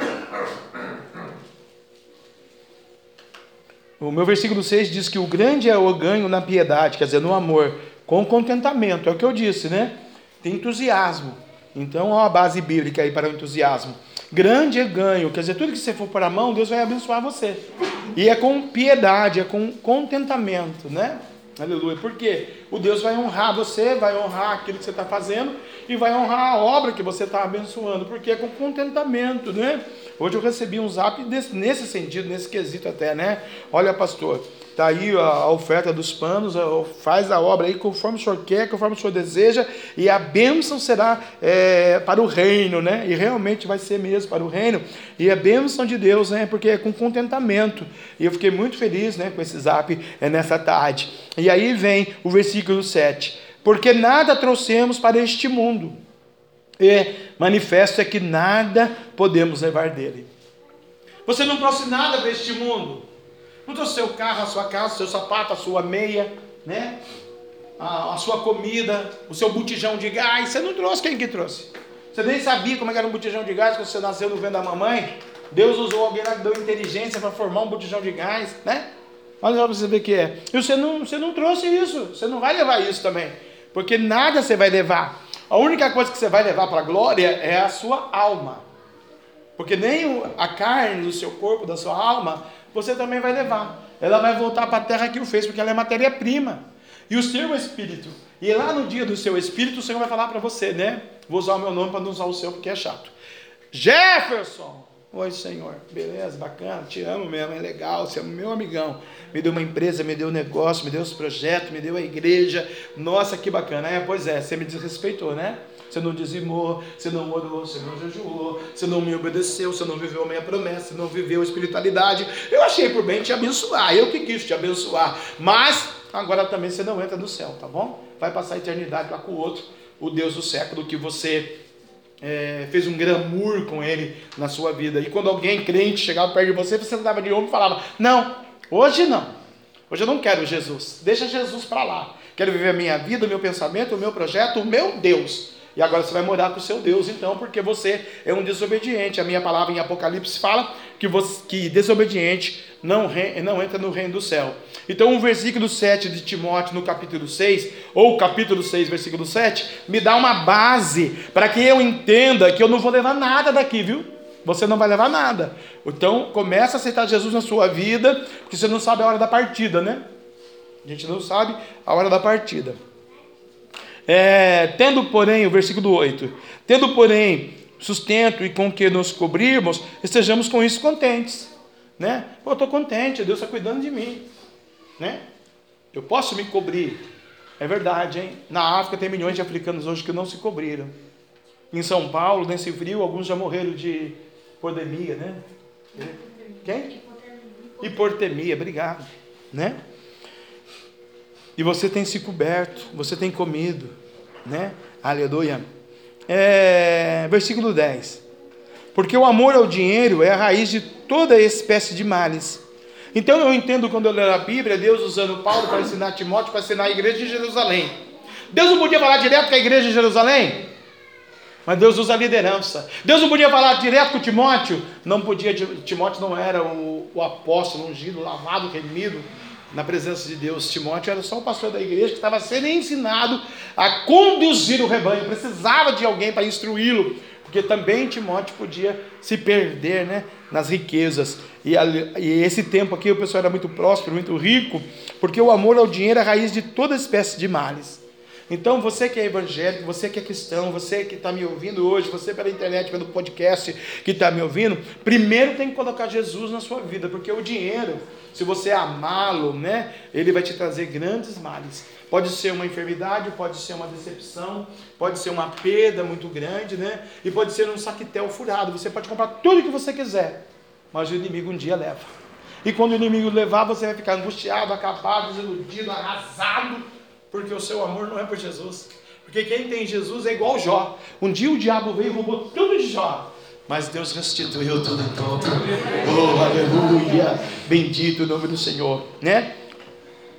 O meu versículo 6 diz que o grande é o ganho na piedade, quer dizer, no amor, com contentamento, é o que eu disse, né? Tem entusiasmo. Então, há uma base bíblica aí para o entusiasmo. Grande é ganho, quer dizer, tudo que você for para a mão, Deus vai abençoar você. E é com piedade, é com contentamento, né? Aleluia. Porque o Deus vai honrar você, vai honrar aquilo que você está fazendo e vai honrar a obra que você está abençoando, porque é com contentamento, né? Hoje eu recebi um zap nesse sentido, nesse quesito até, né? Olha, pastor, Está aí a oferta dos panos, faz a obra aí conforme o senhor quer, conforme o senhor deseja, e a bênção será é, para o reino, né? E realmente vai ser mesmo para o reino. E a bênção de Deus, né? Porque é com contentamento. E eu fiquei muito feliz, né? Com esse zap é, nessa tarde. E aí vem o versículo 7. Porque nada trouxemos para este mundo. E manifesto é que nada podemos levar dele. Você não trouxe nada para este mundo. Não trouxe seu carro, a sua casa, seu sapato, a sua meia, né? A, a, sua comida, o seu botijão de gás. Você não trouxe, quem que trouxe? Você nem sabia como era um botijão de gás quando você nasceu no vento da mamãe. Deus usou alguém que deu inteligência para formar um botijão de gás, né? Olha só para você ver o que é. E você não, você não trouxe isso. Você não vai levar isso também. Porque nada você vai levar. A única coisa que você vai levar para a glória é a sua alma. Porque nem a carne do seu corpo, da sua alma, você também vai levar. Ela vai voltar para a terra que o fez, porque ela é matéria-prima. E o seu espírito. E lá no dia do seu espírito, o Senhor vai falar para você, né? Vou usar o meu nome para não usar o seu, porque é chato. Jefferson! Oi, Senhor. Beleza, bacana, te amo mesmo, é legal, você é meu amigão. Me deu uma empresa, me deu um negócio, me deu os projetos, me deu a igreja. Nossa, que bacana. É, pois é, você me desrespeitou, né? Você não dizimou, você não orou, você não jejuou, você não me obedeceu, você não viveu a minha promessa, você não viveu a espiritualidade. Eu achei por bem te abençoar, eu que quis te abençoar. Mas agora também você não entra no céu, tá bom? Vai passar a eternidade lá com o outro, o Deus do século que você é, fez um glamour com ele na sua vida. E quando alguém crente chegava perto de você, você andava de ombro e falava: Não, hoje não. Hoje eu não quero Jesus. Deixa Jesus para lá. Quero viver a minha vida, o meu pensamento, o meu projeto, o meu Deus. E agora você vai morar com o seu Deus, então, porque você é um desobediente. A minha palavra em Apocalipse fala que, você, que desobediente não, re, não entra no reino do céu. Então, o versículo 7 de Timóteo, no capítulo 6, ou capítulo 6, versículo 7, me dá uma base para que eu entenda que eu não vou levar nada daqui, viu? Você não vai levar nada. Então, começa a aceitar Jesus na sua vida, porque você não sabe a hora da partida, né? A gente não sabe a hora da partida. É, tendo, porém, o versículo 8: Tendo, porém, sustento e com que nos cobrirmos, estejamos com isso contentes. Né? Pô, eu estou contente, Deus está cuidando de mim. Né? Eu posso me cobrir. É verdade, hein? Na África tem milhões de africanos hoje que não se cobriram. Em São Paulo, nesse frio, alguns já morreram de pandemia, né? Quem? Hipotermia, obrigado. Né? E você tem se coberto, você tem comido, né? Aleluia. é, versículo 10. Porque o amor ao dinheiro é a raiz de toda espécie de males. Então eu entendo quando eu leio a Bíblia, Deus usando Paulo para ensinar Timóteo, para ensinar a igreja de Jerusalém. Deus não podia falar direto com a igreja de Jerusalém? Mas Deus usa a liderança. Deus não podia falar direto com Timóteo? Não podia, Timóteo não era o, o apóstolo ungido, lavado, remido na presença de Deus. Timóteo era só o pastor da igreja que estava sendo ensinado a conduzir o rebanho, precisava de alguém para instruí-lo, porque também Timóteo podia se perder né, nas riquezas. E, e, esse tempo aqui o pessoal era muito próspero, muito rico, porque o amor ao dinheiro é a raiz de toda espécie de males. Então, você que é evangélico, você que é cristão, você que está me ouvindo hoje, você pela internet, pelo podcast que está me ouvindo, primeiro tem que colocar Jesus na sua vida, porque o dinheiro, se você amá-lo, né, ele vai te trazer grandes males. Pode ser uma enfermidade, pode ser uma decepção, pode ser uma perda muito grande, né? E pode ser um saquetel furado. Você pode comprar tudo que você quiser, mas o inimigo um dia leva. E quando o inimigo levar, você vai ficar angustiado, acabado, desiludido, arrasado porque o seu amor não é por Jesus. Porque quem tem Jesus é igual Jó. Um dia o diabo veio e roubou tudo de Jó. Mas Deus restituiu tudo em todo. Oh, aleluia. Bendito o nome do Senhor, né?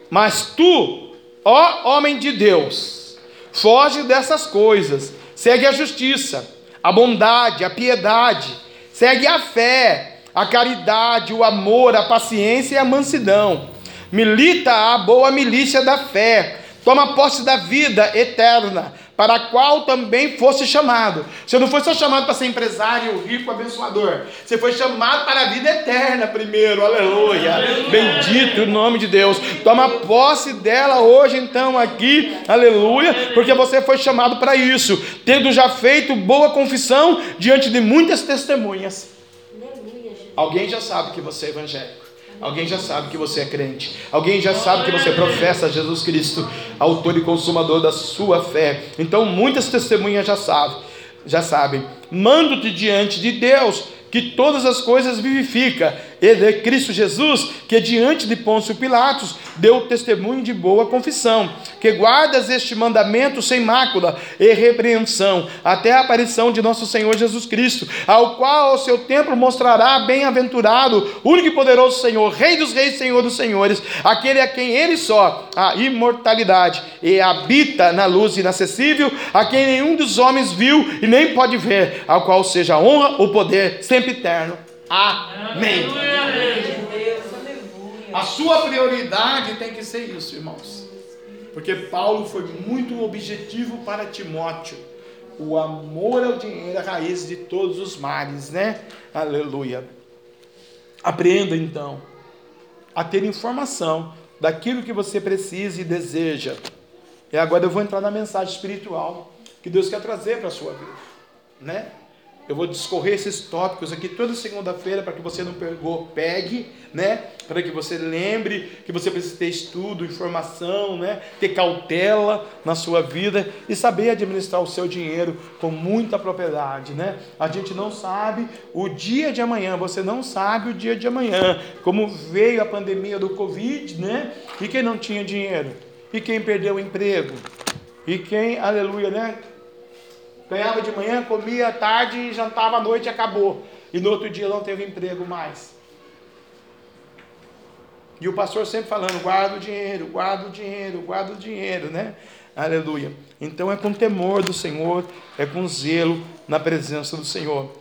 Mas tu, ó homem de Deus, foge dessas coisas. Segue a justiça, a bondade, a piedade. Segue a fé, a caridade, o amor, a paciência e a mansidão. Milita a boa milícia da fé Toma posse da vida eterna, para a qual também fosse chamado. Você não foi só chamado para ser empresário, rico, abençoador. Você foi chamado para a vida eterna primeiro. Aleluia. Aleluia. Bendito o nome de Deus. Toma posse dela hoje, então, aqui. Aleluia. Porque você foi chamado para isso. Tendo já feito boa confissão diante de muitas testemunhas. Alguém já sabe que você é evangélico. Alguém já sabe que você é crente. Alguém já sabe que você professa Jesus Cristo, autor e consumador da sua fé. Então muitas testemunhas já sabem, já sabem. Mando-te diante de Deus que todas as coisas vivifica. Ele é Cristo Jesus, que diante de Pôncio Pilatos deu testemunho de boa confissão, que guardas este mandamento sem mácula e repreensão, até a aparição de nosso Senhor Jesus Cristo, ao qual ao seu tempo mostrará bem-aventurado, único e poderoso Senhor, Rei dos Reis, Senhor dos Senhores, aquele a quem ele só a imortalidade e habita na luz inacessível, a quem nenhum dos homens viu e nem pode ver, ao qual seja a honra, o poder sempre eterno. Amém. A sua prioridade tem que ser isso, irmãos. Porque Paulo foi muito objetivo para Timóteo. O amor ao dinheiro é a raiz de todos os males, né? Aleluia. Aprenda então a ter informação daquilo que você precisa e deseja. E agora eu vou entrar na mensagem espiritual que Deus quer trazer para a sua vida, né? Eu vou discorrer esses tópicos aqui toda segunda-feira para que você não pegou, pegue, né? Para que você lembre que você precisa ter estudo, informação, né? Ter cautela na sua vida e saber administrar o seu dinheiro com muita propriedade, né? A gente não sabe o dia de amanhã, você não sabe o dia de amanhã, como veio a pandemia do Covid, né? E quem não tinha dinheiro? E quem perdeu o emprego? E quem, aleluia, né? Ganhava de manhã, comia à tarde jantava à noite e acabou. E no outro dia não teve emprego mais. E o pastor sempre falando: guarda o dinheiro, guarda o dinheiro, guarda o dinheiro, né? Aleluia. Então é com temor do Senhor, é com zelo na presença do Senhor.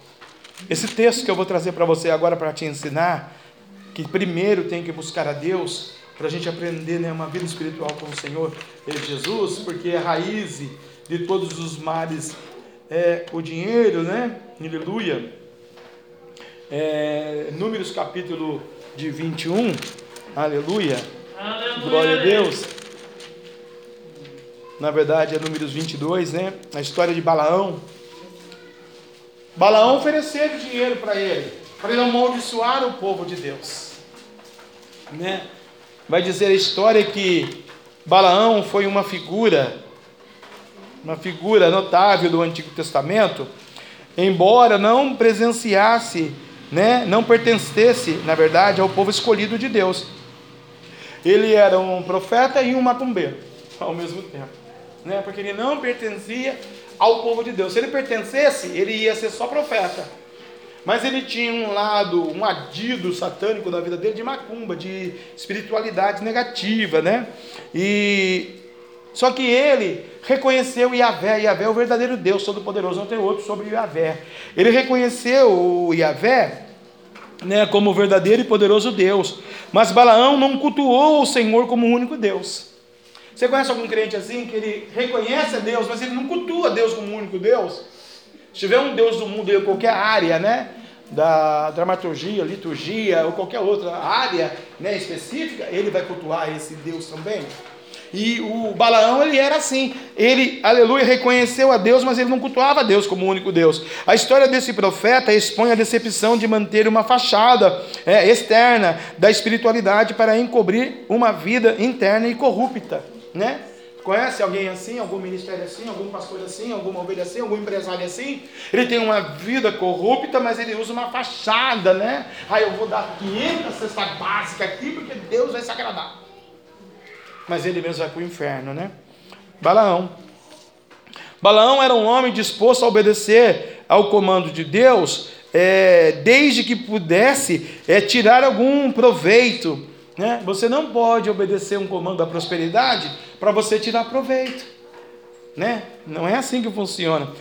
Esse texto que eu vou trazer para você agora para te ensinar, que primeiro tem que buscar a Deus, para a gente aprender né, uma vida espiritual com o Senhor Jesus, porque é a raiz de todos os males é, o dinheiro, né? Aleluia. É, números capítulo de 21. Aleluia. Aleluia. Glória a Deus. Na verdade é números 22, né? A história de Balaão. Balaão ofereceu dinheiro para ele, para ele amaldiçoar o povo de Deus. Né? Vai dizer a história que Balaão foi uma figura uma figura notável do Antigo Testamento, embora não presenciasse, né, não pertencesse, na verdade, ao povo escolhido de Deus. Ele era um profeta e um macumbeiro ao mesmo tempo, né, porque ele não pertencia ao povo de Deus. Se ele pertencesse, ele ia ser só profeta. Mas ele tinha um lado, um adido satânico da vida dele de macumba, de espiritualidade negativa, né? E só que ele reconheceu Yahvé, Yahvé é o verdadeiro Deus Todo-Poderoso, não tem outro sobre Yahvé. Ele reconheceu o Yahvé né, como o verdadeiro e poderoso Deus, mas Balaão não cultuou o Senhor como o único Deus. Você conhece algum crente assim, que ele reconhece a Deus, mas ele não cultua Deus como o único Deus? Se tiver um Deus do mundo em qualquer área, né? Da dramaturgia, liturgia ou qualquer outra área né, específica, ele vai cultuar esse Deus também. E o Balaão, ele era assim. Ele, aleluia, reconheceu a Deus, mas ele não cultuava a Deus como o único Deus. A história desse profeta expõe a decepção de manter uma fachada é, externa da espiritualidade para encobrir uma vida interna e corrupta, né? Conhece alguém assim, algum ministério assim, algum pastor assim, alguma ovelha assim, algum empresário assim? Ele tem uma vida corrupta, mas ele usa uma fachada, né? Aí eu vou dar 500 cesta básica aqui porque Deus vai se agradar mas ele mesmo vai para o inferno, né? Balaão. Balaão era um homem disposto a obedecer ao comando de Deus, é, desde que pudesse é, tirar algum proveito. Né? Você não pode obedecer um comando da prosperidade para você tirar proveito. Né? Não é assim que funciona.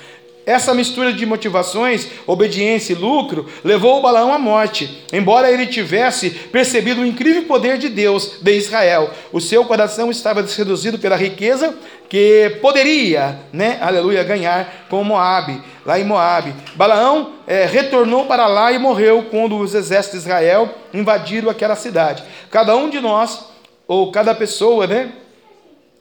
Essa mistura de motivações, obediência e lucro, levou Balaão à morte. Embora ele tivesse percebido o incrível poder de Deus de Israel, o seu coração estava seduzido pela riqueza que poderia, né, aleluia, ganhar com Moabe, lá em Moabe. Balaão é, retornou para lá e morreu quando os exércitos de Israel invadiram aquela cidade. Cada um de nós, ou cada pessoa, né,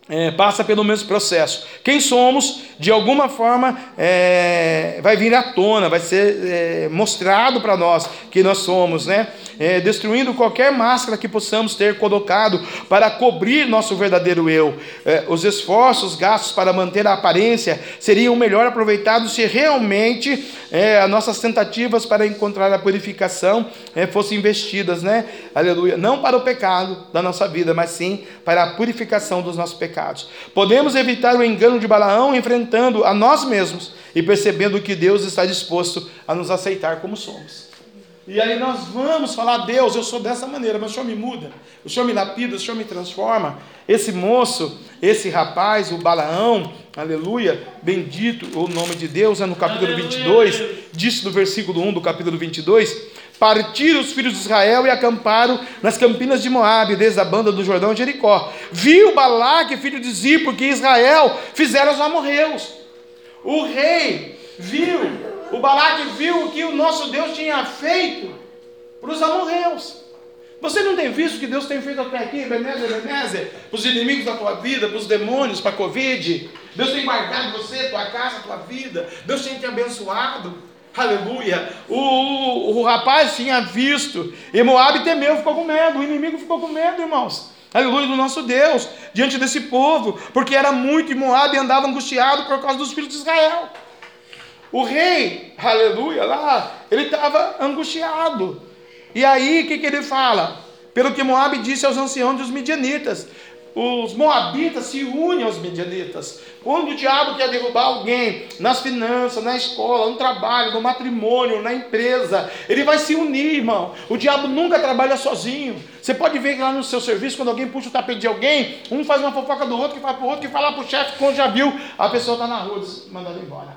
é, passa pelo mesmo processo. Quem somos, de alguma forma, é, vai vir à tona, vai ser é, mostrado para nós que nós somos, né? É, destruindo qualquer máscara que possamos ter colocado para cobrir nosso verdadeiro eu. É, os esforços gastos para manter a aparência seriam melhor aproveitados se realmente é, as nossas tentativas para encontrar a purificação fossem investidas, né? Aleluia. Não para o pecado da nossa vida, mas sim para a purificação dos nossos pecados pecados. Podemos evitar o engano de Balaão enfrentando a nós mesmos e percebendo que Deus está disposto a nos aceitar como somos. E aí nós vamos falar, Deus, eu sou dessa maneira, mas o Senhor me muda, o Senhor me lapida, o Senhor me transforma. Esse moço, esse rapaz, o Balaão, aleluia, bendito o nome de Deus, é no capítulo 22, disse no versículo 1 do capítulo 22, Partiram os filhos de Israel e acamparam nas campinas de Moabe, desde a banda do Jordão e Jericó. Viu Balaque, filho de Zipo, que Israel fizeram os amorreus. O rei viu, o Balaque viu o que o nosso Deus tinha feito para os amorreus. Você não tem visto o que Deus tem feito até aqui, Ebenezer, Ebenezer, para os inimigos da tua vida, para os demônios, para a Covid? Deus tem guardado você, tua casa, tua vida. Deus tem te abençoado. Aleluia. O, o, o rapaz tinha visto, e Moab temeu, ficou com medo. O inimigo ficou com medo, irmãos. Aleluia do nosso Deus, diante desse povo, porque era muito, e Moab andava angustiado por causa dos filhos de Israel. O rei, aleluia, lá, ele estava angustiado. E aí, o que, que ele fala? Pelo que Moab disse aos anciãos dos midianitas: os moabitas se unem aos medianitas. Quando o diabo quer derrubar alguém nas finanças, na escola, no trabalho, no matrimônio, na empresa, ele vai se unir, irmão. O diabo nunca trabalha sozinho. Você pode ver que lá no seu serviço, quando alguém puxa o tapete de alguém, um faz uma fofoca do outro, que fala para o outro, que fala para o chefe, quando já viu, a pessoa está na rua, mandando embora.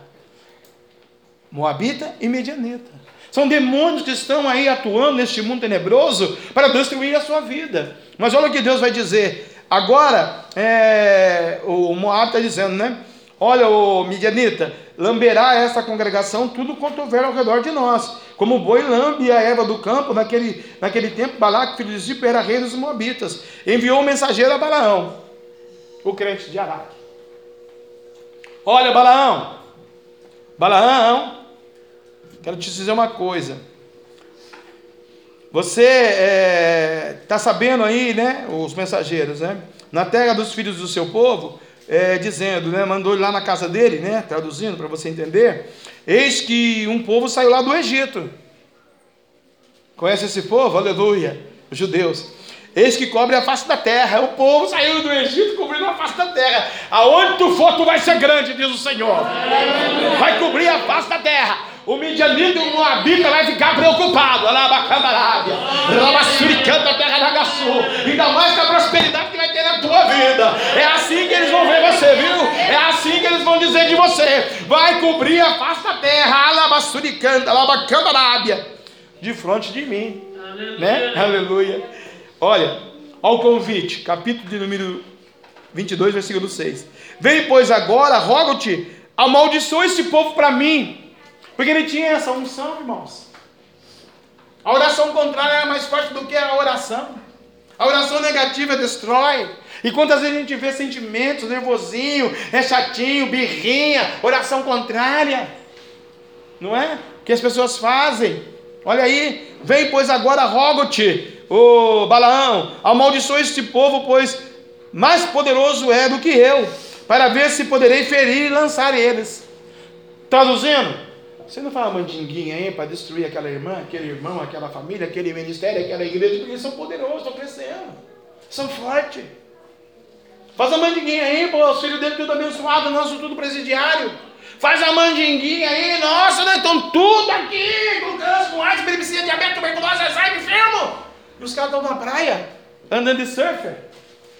Moabita e medianita. São demônios que estão aí atuando neste mundo tenebroso para destruir a sua vida. Mas olha o que Deus vai dizer: Agora, é, o Moab está dizendo, né? Olha, o Midianita, lamberá essa congregação tudo quanto houver ao redor de nós. Como o boi lambe a erva do campo, naquele, naquele tempo, Balac, filho de Zipo, era rei dos Moabitas. Enviou um mensageiro a Balaão, o crente de Araque. Olha, Balaão, Balaão, quero te dizer uma coisa. Você está é, sabendo aí, né? Os mensageiros, né? Na terra dos filhos do seu povo, é, dizendo, né? Mandou ele lá na casa dele, né? Traduzindo para você entender. Eis que um povo saiu lá do Egito. Conhece esse povo? Aleluia. Os judeus. Eis que cobre a face da terra. O povo saiu do Egito cobrindo a face da terra. Aonde tu for, tu vai ser grande, diz o Senhor. Vai cobrir a face da terra. O Midianita e o Moabita vai ficar preocupado. Rabassuricanta, terra da Gaçu. Ainda mais com a prosperidade que vai ter na tua vida. É assim que eles vão ver você, viu? É assim que eles vão dizer de você. Vai cobrir a face da terra. Alabassuricanta, alabacandarábia. De frente de mim. Aleluia. Né? Aleluia. Olha, ao convite, capítulo de número 22, versículo 6. Vem, pois, agora, rogo-te, amaldiçoa esse povo para mim, porque ele tinha essa unção, irmãos. A oração contrária era mais forte do que a oração. A oração negativa destrói. E quantas vezes a gente vê sentimentos, nervosinho, é chatinho, birrinha, oração contrária. Não é? Que as pessoas fazem. Olha aí, vem pois agora rogo-te ô Balaão, amaldiçoa este povo, pois mais poderoso é do que eu, para ver se poderei ferir e lançar eles. Traduzindo, você não fala mandinguinha aí para destruir aquela irmã, aquele irmão, aquela família, aquele ministério, aquela igreja, porque eles são poderosos, estão crescendo, são fortes. Faz a mandinguinha aí, pô, os filhos dele tudo abençoado, nosso tudo presidiário. Faz a mandinguinha aí, nossa, né? Estão tudo aqui, com câncer, com AIDS, epilepsia, diabetes, tuberculose, Alzheimer, enfermo. E os caras estão na praia, andando de surfer.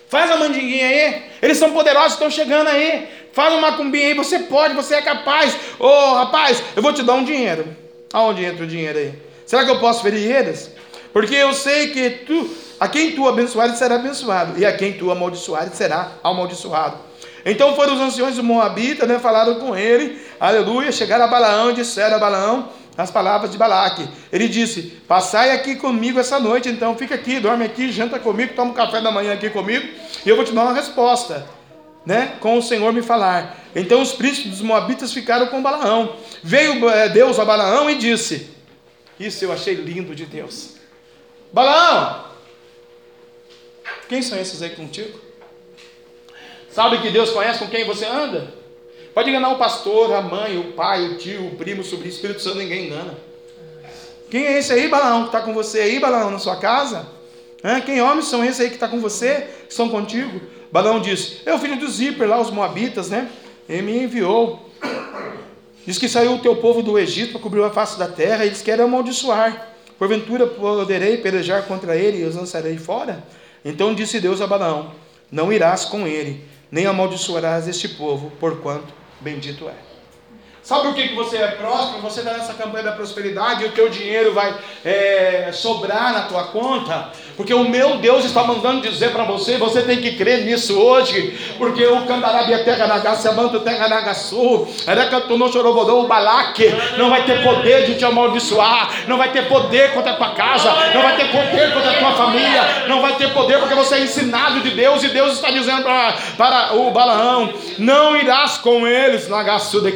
Faz a mandinguinha aí. Eles são poderosos, estão chegando aí. Faz uma macumbinha aí. Você pode, você é capaz. Ô oh, rapaz, eu vou te dar um dinheiro. Aonde entra o dinheiro aí? Será que eu posso ferir eles? Porque eu sei que tu, a quem tu abençoares será abençoado, e a quem tu amaldiçoares será amaldiçoado. Então foram os anciões do Moabita, né, falaram com ele, aleluia, chegaram a Balaão e disseram a Balaão, as palavras de Balaque. Ele disse: Passai aqui comigo essa noite, então fica aqui, dorme aqui, janta comigo, toma um café da manhã aqui comigo, e eu vou te dar uma resposta, né? Com o Senhor me falar. Então os príncipes dos Moabitas ficaram com Balaão. Veio eh, Deus a Balaão e disse: Isso eu achei lindo de Deus. Balaão, quem são esses aí contigo? Sabe que Deus conhece com quem você anda? Pode enganar o pastor, a mãe, o pai, o tio, o primo, o sobrinho, o Espírito Santo, ninguém engana. Quem é esse aí, Balaão, que está com você aí, Balaão, na sua casa? Hã? Quem homens são esses aí que está com você, que estão contigo? Balaão diz: É o filho do Zíper, lá os Moabitas, né? Ele me enviou. Diz que saiu o teu povo do Egito para cobrir a face da terra, e eles querem amaldiçoar. Porventura poderei pelejar contra ele e os lançarei fora? Então disse Deus a Balaão: Não irás com ele, nem amaldiçoarás este povo, porquanto bendito é. Sabe o que, que você é próspero? Você está nessa campanha da prosperidade e o teu dinheiro vai é, sobrar na tua conta, porque o meu Deus está mandando dizer para você, você tem que crer nisso hoje, porque o Candarabia Terra Nagaçamanto Terra Nagaçu, Erecatuno Chorobodô, Balaque, não vai ter poder de te amaldiçoar, não vai ter poder contra a tua casa, não vai ter poder contra a tua família, não vai ter poder porque você é ensinado de Deus e Deus está dizendo para, o Balaão: não irás com eles, Nagaçu de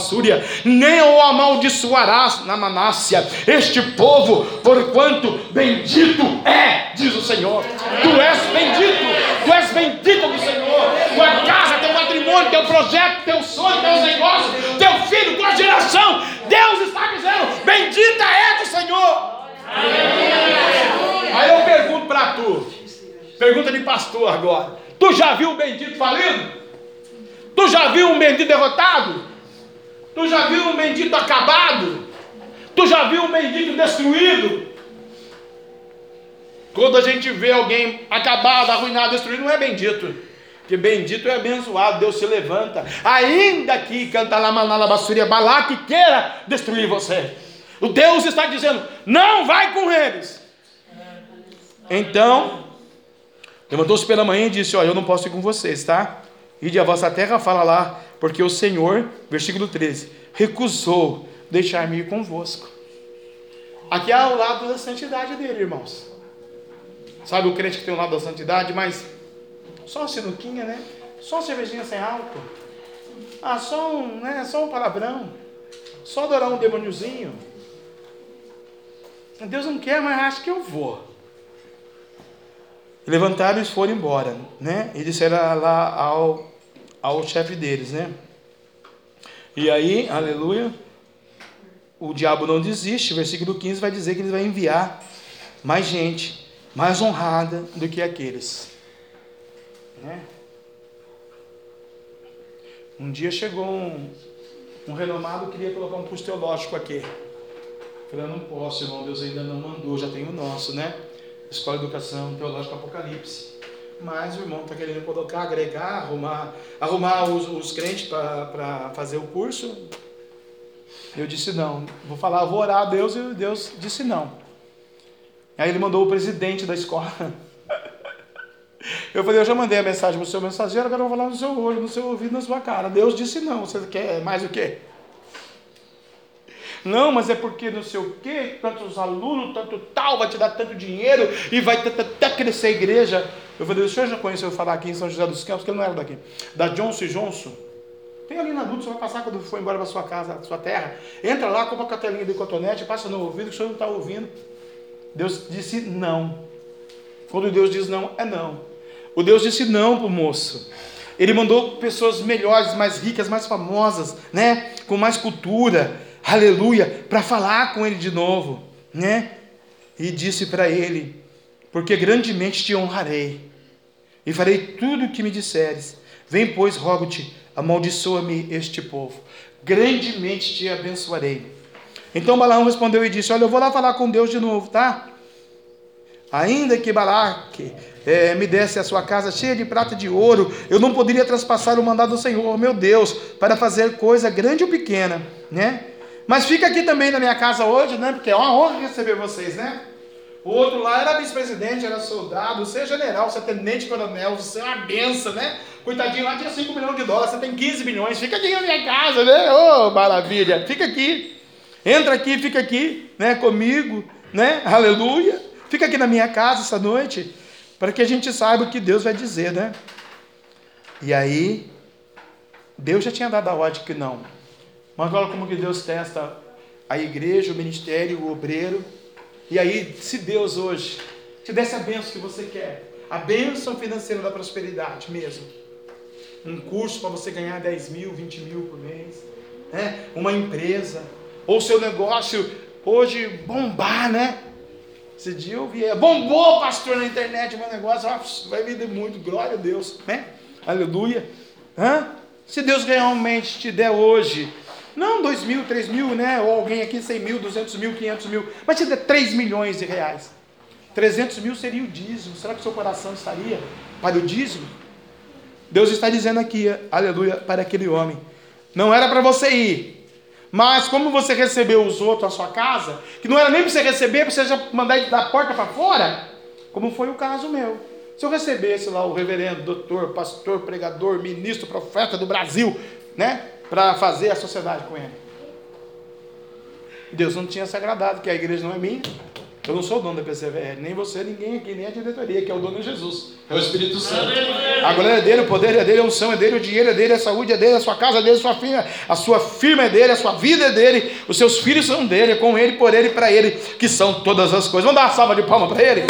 Candalabassúria, nem o amaldiçoarás na Manácia, este povo, porquanto bendito é diz o Senhor. Tu és bendito, tu és bendito do Senhor. Tua casa, teu matrimônio, teu projeto, teu sonho, teus negócios, teu filho, tua geração. Deus está dizendo: bendita é do Senhor. Aí eu pergunto para tu, pergunta de pastor agora: tu já viu um bendito falido? Tu já viu um bendito derrotado? Tu já viu um bendito acabado? Tu já viu um bendito destruído? Quando a gente vê alguém acabado, arruinado, destruído, não é bendito. Porque bendito é abençoado, Deus se levanta. Ainda que canta lá manala basúria que queira destruir você. O Deus está dizendo: não vai com eles. Então, levantou-se pela manhã e disse: Olha, eu não posso ir com vocês, tá? Ide a vossa terra, fala lá, porque o Senhor, versículo 13, recusou deixar-me ir convosco. Aqui é o lado da santidade dele, irmãos. Sabe o crente que tem um lado da santidade, mas só uma sinuquinha, né? Só uma cervejinha sem álcool. Ah, só um, né? Só um palavrão. Só adorar um demôniozinho. Deus não quer, mas acho que eu vou. Levantaram e foram embora, né? E disseram lá ao, ao chefe deles, né? E aí, aleluia, o diabo não desiste. Versículo 15 vai dizer que ele vai enviar mais gente mais honrada do que aqueles. Né? Um dia chegou um, um renomado queria colocar um curso teológico aqui. Falei, não posso, irmão, Deus ainda não mandou, já tem o nosso, né? Escola de Educação Teológica Apocalipse. Mas o irmão está querendo colocar, agregar, arrumar, arrumar os, os crentes para fazer o curso. Eu disse não. Vou falar, vou orar a Deus e Deus disse não. Aí ele mandou o presidente da escola. Eu falei, eu já mandei a mensagem para o seu mensageiro, agora eu vou falar no seu olho, no seu ouvido, na sua cara. Deus disse não. Você quer mais o quê? Não, mas é porque não sei o quê, tantos alunos, tanto tal, vai te dar tanto dinheiro e vai até crescer a igreja. Eu falei, o senhor já conheceu falar aqui em São José dos Campos, que ele não era daqui, da Johnson Johnson? Tem ali na Dutra, você vai passar quando for embora para sua casa, sua terra. Entra lá, compra a catelinha de cotonete, passa no ouvido, que o senhor não está ouvindo. Deus disse não. Quando Deus diz não, é não. O Deus disse não para o moço. Ele mandou pessoas melhores, mais ricas, mais famosas, né? Com mais cultura aleluia, para falar com ele de novo, né? E disse para ele: Porque grandemente te honrarei, e farei tudo o que me disseres. Vem, pois, rogo-te, amaldiçoa-me este povo, grandemente te abençoarei. Então Balaão respondeu e disse: Olha, eu vou lá falar com Deus de novo, tá? Ainda que Balaque é, me desse a sua casa cheia de prata e de ouro, eu não poderia traspassar o mandado do Senhor, meu Deus, para fazer coisa grande ou pequena, né? Mas fica aqui também na minha casa hoje, né? Porque é uma honra receber vocês, né? O outro lá era vice-presidente, era soldado, você é general, você é tenente coronel, você é uma benção, né? Coitadinho lá tinha 5 milhões de dólares, você tem 15 milhões, fica aqui na minha casa, né? Ô, oh, maravilha, fica aqui. Entra aqui, fica aqui, né? Comigo, né? Aleluia. Fica aqui na minha casa essa noite, para que a gente saiba o que Deus vai dizer, né? E aí, Deus já tinha dado a ordem que não. Mas olha como que Deus testa a igreja, o ministério, o obreiro. E aí, se Deus hoje te desse a bênção que você quer, a bênção financeira da prosperidade mesmo, um curso para você ganhar 10 mil, 20 mil por mês, né? uma empresa, ou seu negócio hoje bombar, né? Esse dia eu vi, bombou, pastor, na internet, meu negócio, vai vender muito, glória a Deus, né? Aleluia. Hã? Se Deus realmente te der hoje não 2 mil, 3 mil, né? Ou alguém aqui 100 mil, 200 mil, 500 mil. Mas se der 3 milhões de reais. 300 mil seria o dízimo. Será que seu coração estaria para o dízimo? Deus está dizendo aqui, aleluia, para aquele homem. Não era para você ir. Mas como você recebeu os outros à sua casa, que não era nem para você receber, para você já mandar da porta para fora, como foi o caso meu. Se eu recebesse lá o reverendo, doutor, pastor, pregador, ministro, profeta do Brasil, né? Para fazer a sociedade com ele. Deus não tinha se agradado, que a igreja não é minha. Eu não sou o dono da PCVR, nem você, ninguém aqui, nem a diretoria, que é o dono de Jesus. É o Espírito Santo. A glória é dele, o poder é dele, a unção é dele, o dinheiro é dele, a saúde é dele, a sua casa é dele, a sua firma, a sua firma é dele, a sua vida é dele, os seus filhos são dele, é com ele, por ele e para ele, que são todas as coisas. Vamos dar uma salva de palmas para ele?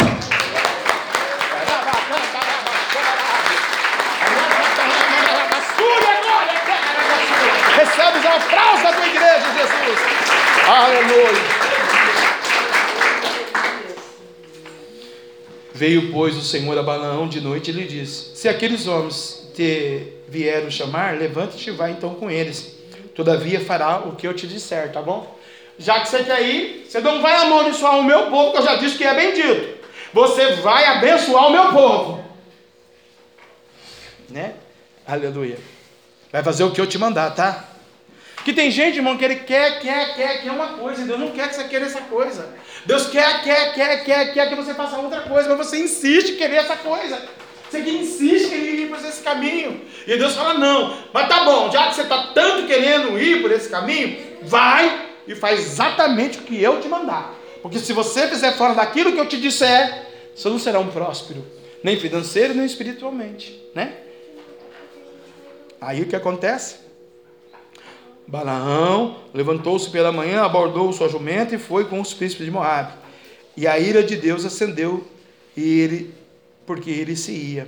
Veio, pois, o Senhor a Balaão de noite e lhe disse: Se aqueles homens te vieram chamar, levante-te e vai então com eles. Todavia fará o que eu te disser, tá bom? Já que você quer ir, você não vai amaldiçoar o meu povo, que eu já disse que é bendito. Você vai abençoar o meu povo. Né? Aleluia. Vai fazer o que eu te mandar, tá? Que tem gente, irmão, que ele quer, quer, quer, quer uma coisa, e Deus não quer que você queira essa coisa. Deus quer, quer, quer, quer, quer que você faça outra coisa, mas você insiste em querer essa coisa. Você que insiste em ir por esse caminho. E Deus fala, não, mas tá bom, já que você está tanto querendo ir por esse caminho, vai e faz exatamente o que eu te mandar. Porque se você fizer fora daquilo que eu te disser, você não será um próspero, nem financeiro, nem espiritualmente, né? Aí o que acontece? Balaão levantou-se pela manhã, abordou sua jumenta e foi com os príncipes de Moabe. E a ira de Deus acendeu e ele, porque ele se ia.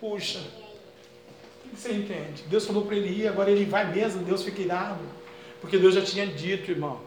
Puxa, o que você entende? Deus falou para ele ir, agora ele vai mesmo, Deus fica irado. Porque Deus já tinha dito, irmão.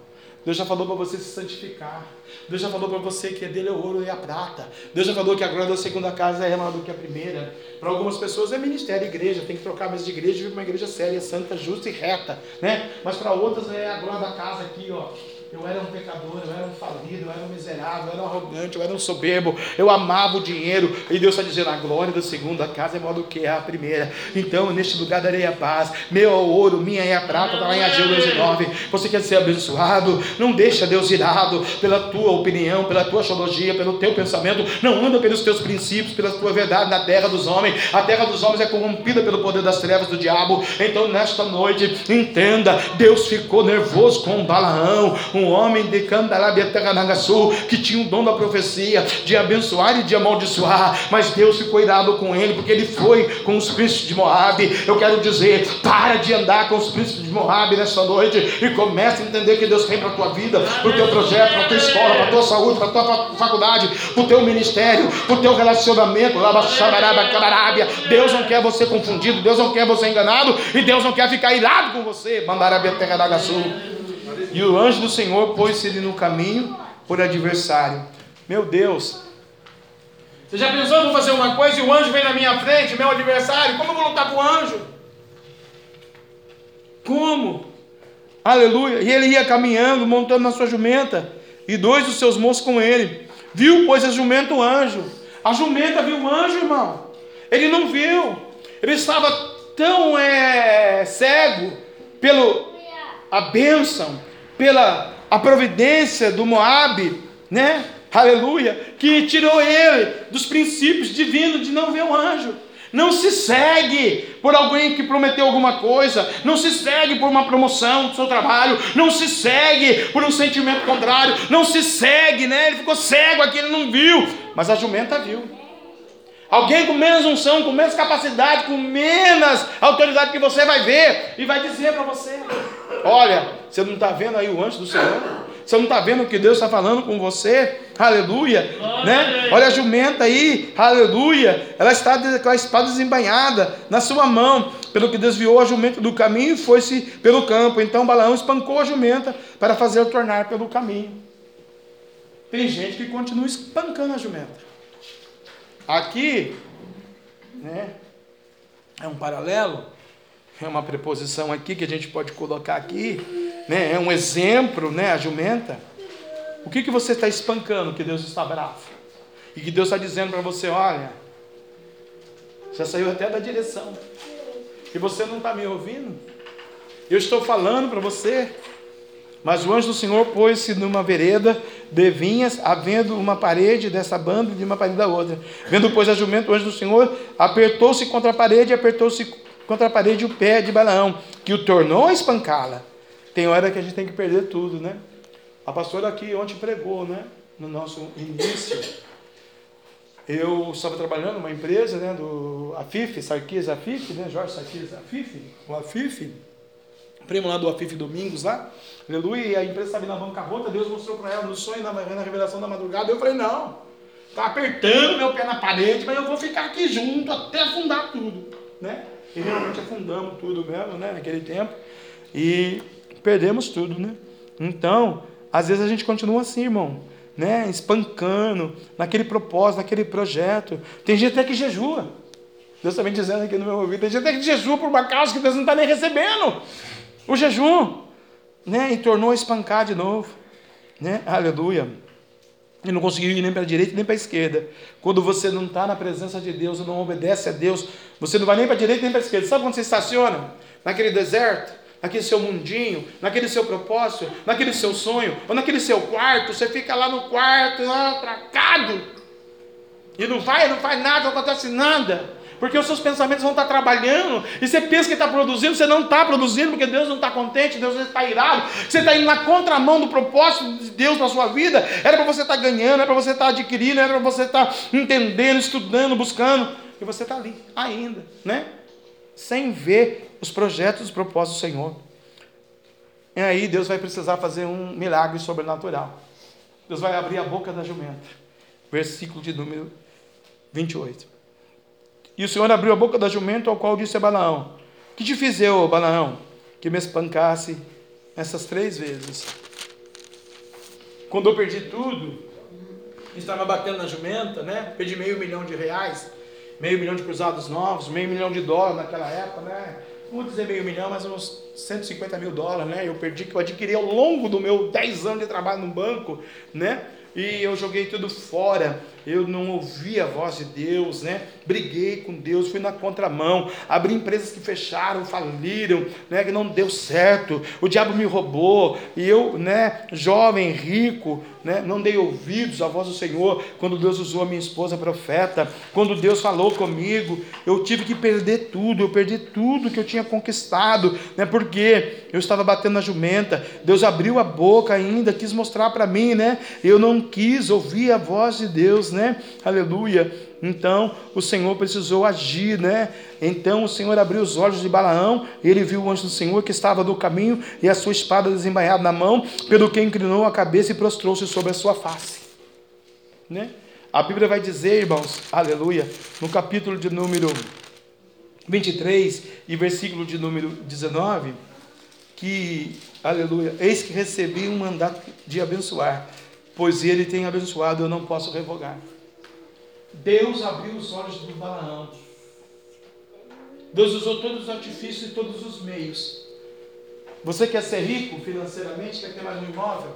Deus já falou para você se santificar. Deus já falou para você que é dele é o ouro e a prata. Deus já falou que a glória da segunda casa é maior do que a primeira. Para algumas pessoas é ministério, igreja, tem que trocar a mesa de igreja e vir para uma igreja séria, santa, justa e reta, né? Mas para outras é a glória da casa aqui, ó. Eu era um pecador, eu era um falido, eu era um miserável, eu era um arrogante, eu era um soberbo, eu amava o dinheiro. E Deus está dizendo: a glória da segunda casa é maior do que a primeira. Então, neste lugar darei a paz. Meu é o ouro, minha é a prata, está lá em Ageu 12,9. Você quer ser abençoado? Não deixa Deus irado pela tua opinião, pela tua teologia, pelo teu pensamento. Não anda pelos teus princípios, pela tua verdade na terra dos homens. A terra dos homens é corrompida pelo poder das trevas do diabo. Então, nesta noite, entenda: Deus ficou nervoso com Balaão um homem de Candarabia-Terranagaçu, que tinha o dom da profecia, de abençoar e de amaldiçoar, mas Deus ficou irado com ele, porque ele foi com os príncipes de Moab. Eu quero dizer, para de andar com os príncipes de Moab nesta noite e comece a entender que Deus tem para a tua vida, para o teu projeto, para a tua escola, para a tua saúde, para a tua faculdade, para o teu ministério, para o teu relacionamento. Deus não quer você confundido, Deus não quer você enganado e Deus não quer ficar irado com você. Mandarabia Terranagaçu. E o anjo do Senhor pôs-se no caminho por adversário. Meu Deus. Você já pensou, vou fazer uma coisa e o anjo vem na minha frente, meu adversário? Como eu vou lutar com o anjo? Como? Aleluia. E ele ia caminhando, montando na sua jumenta, e dois dos seus moços com ele. Viu, pois, a jumenta o anjo. A jumenta viu o anjo, irmão. Ele não viu. Ele estava tão é, cego pelo a bênção, pela a providência do Moabe, né? Aleluia, que tirou ele dos princípios divinos de não ver o anjo. Não se segue por alguém que prometeu alguma coisa, não se segue por uma promoção do seu trabalho, não se segue por um sentimento contrário, não se segue, né? Ele ficou cego aqui, ele não viu, mas a jumenta viu. Alguém com menos unção, com menos capacidade, com menos autoridade que você vai ver e vai dizer para você: Olha, você não está vendo aí o anjo do Senhor? Você não está vendo o que Deus está falando com você? Aleluia, né? Olha a jumenta aí, aleluia. Ela está com a espada desembanhada na sua mão, pelo que desviou a jumenta do caminho e foi-se pelo campo. Então Balaão espancou a jumenta para fazer tornar pelo caminho. Tem gente que continua espancando a jumenta. Aqui, né, é um paralelo, é uma preposição aqui que a gente pode colocar aqui, né, é um exemplo, né, a jumenta. O que, que você está espancando que Deus está bravo? E que Deus está dizendo para você: olha, já saiu até da direção, e você não está me ouvindo? Eu estou falando para você, mas o anjo do Senhor pôs-se numa vereda de vinhas, havendo uma parede dessa banda e de uma parede da outra. Vendo, pois, a jumento, o anjo do Senhor apertou-se contra a parede, apertou-se contra a parede o pé de Balaão, que o tornou a espancá-la. Tem hora que a gente tem que perder tudo, né? A pastora aqui ontem pregou, né? No nosso início. Eu estava trabalhando numa empresa, né? Do Afif, Sarkis Afif, né? Jorge Sarkis Afif, o Afif primo lá do Afif Domingos lá, aleluia, e a empresa estava na bancarrota, Deus mostrou para ela no sonho, na, na revelação da madrugada, eu falei, não, está apertando meu pé na parede, mas eu vou ficar aqui junto até afundar tudo, né? E realmente afundamos tudo mesmo, né, naquele tempo, e perdemos tudo, né? Então, às vezes a gente continua assim, irmão, né, espancando, naquele propósito, naquele projeto. Tem gente até que jejua. Deus está me dizendo aqui no meu ouvido, tem gente até que jejua por uma causa que Deus não está nem recebendo o jejum, né? E tornou a espancar de novo, né? Aleluia. E não conseguiu ir nem para a direita nem para a esquerda. Quando você não está na presença de Deus, não obedece a Deus, você não vai nem para a direita nem para a esquerda. Sabe quando você estaciona? Naquele deserto, naquele seu mundinho, naquele seu propósito, naquele seu sonho, ou naquele seu quarto, você fica lá no quarto, lá atracado, e não vai, não faz nada, não acontece nada porque os seus pensamentos vão estar trabalhando, e você pensa que está produzindo, você não está produzindo, porque Deus não está contente, Deus está irado, você está indo na contramão do propósito de Deus na sua vida, era para você estar tá ganhando, era para você estar tá adquirindo, era para você estar tá entendendo, estudando, buscando, e você está ali ainda, né? Sem ver os projetos, os propósitos do Senhor. E aí Deus vai precisar fazer um milagre sobrenatural. Deus vai abrir a boca da jumenta. Versículo de número 28. E o Senhor abriu a boca da jumenta, ao qual disse a Balaão: Que te fiz eu, Balaão, que me espancasse essas três vezes? quando eu perdi tudo, estava batendo na jumenta, né? Perdi meio milhão de reais, meio milhão de cruzados novos, meio milhão de dólares naquela época, né? Vou dizer meio milhão, mas uns 150 mil dólares, né? Eu perdi, que eu adquiri ao longo do meu 10 anos de trabalho no banco, né? E eu joguei tudo fora eu não ouvi a voz de Deus, né? Briguei com Deus, fui na contramão, abri empresas que fecharam, faliram, né? Que não deu certo, o diabo me roubou, e eu, né, jovem, rico, né, não dei ouvidos à voz do Senhor, quando Deus usou a minha esposa profeta, quando Deus falou comigo, eu tive que perder tudo, eu perdi tudo que eu tinha conquistado, né? Porque eu estava batendo na jumenta, Deus abriu a boca ainda, quis mostrar para mim, né? Eu não quis ouvir a voz de Deus, né? Aleluia. Então o Senhor precisou agir, né? Então o Senhor abriu os olhos de Balaão, e ele viu o anjo do Senhor que estava no caminho e a sua espada desembainhada na mão, pelo que inclinou a cabeça e prostrou-se sobre a sua face, né? A Bíblia vai dizer, irmãos, aleluia, no capítulo de número 23 e versículo de número 19, que, aleluia, eis que recebi um mandato de abençoar pois ele tem abençoado, eu não posso revogar. Deus abriu os olhos do Balaão. Deus usou todos os artifícios e todos os meios. Você quer ser rico financeiramente? Quer ter mais um imóvel?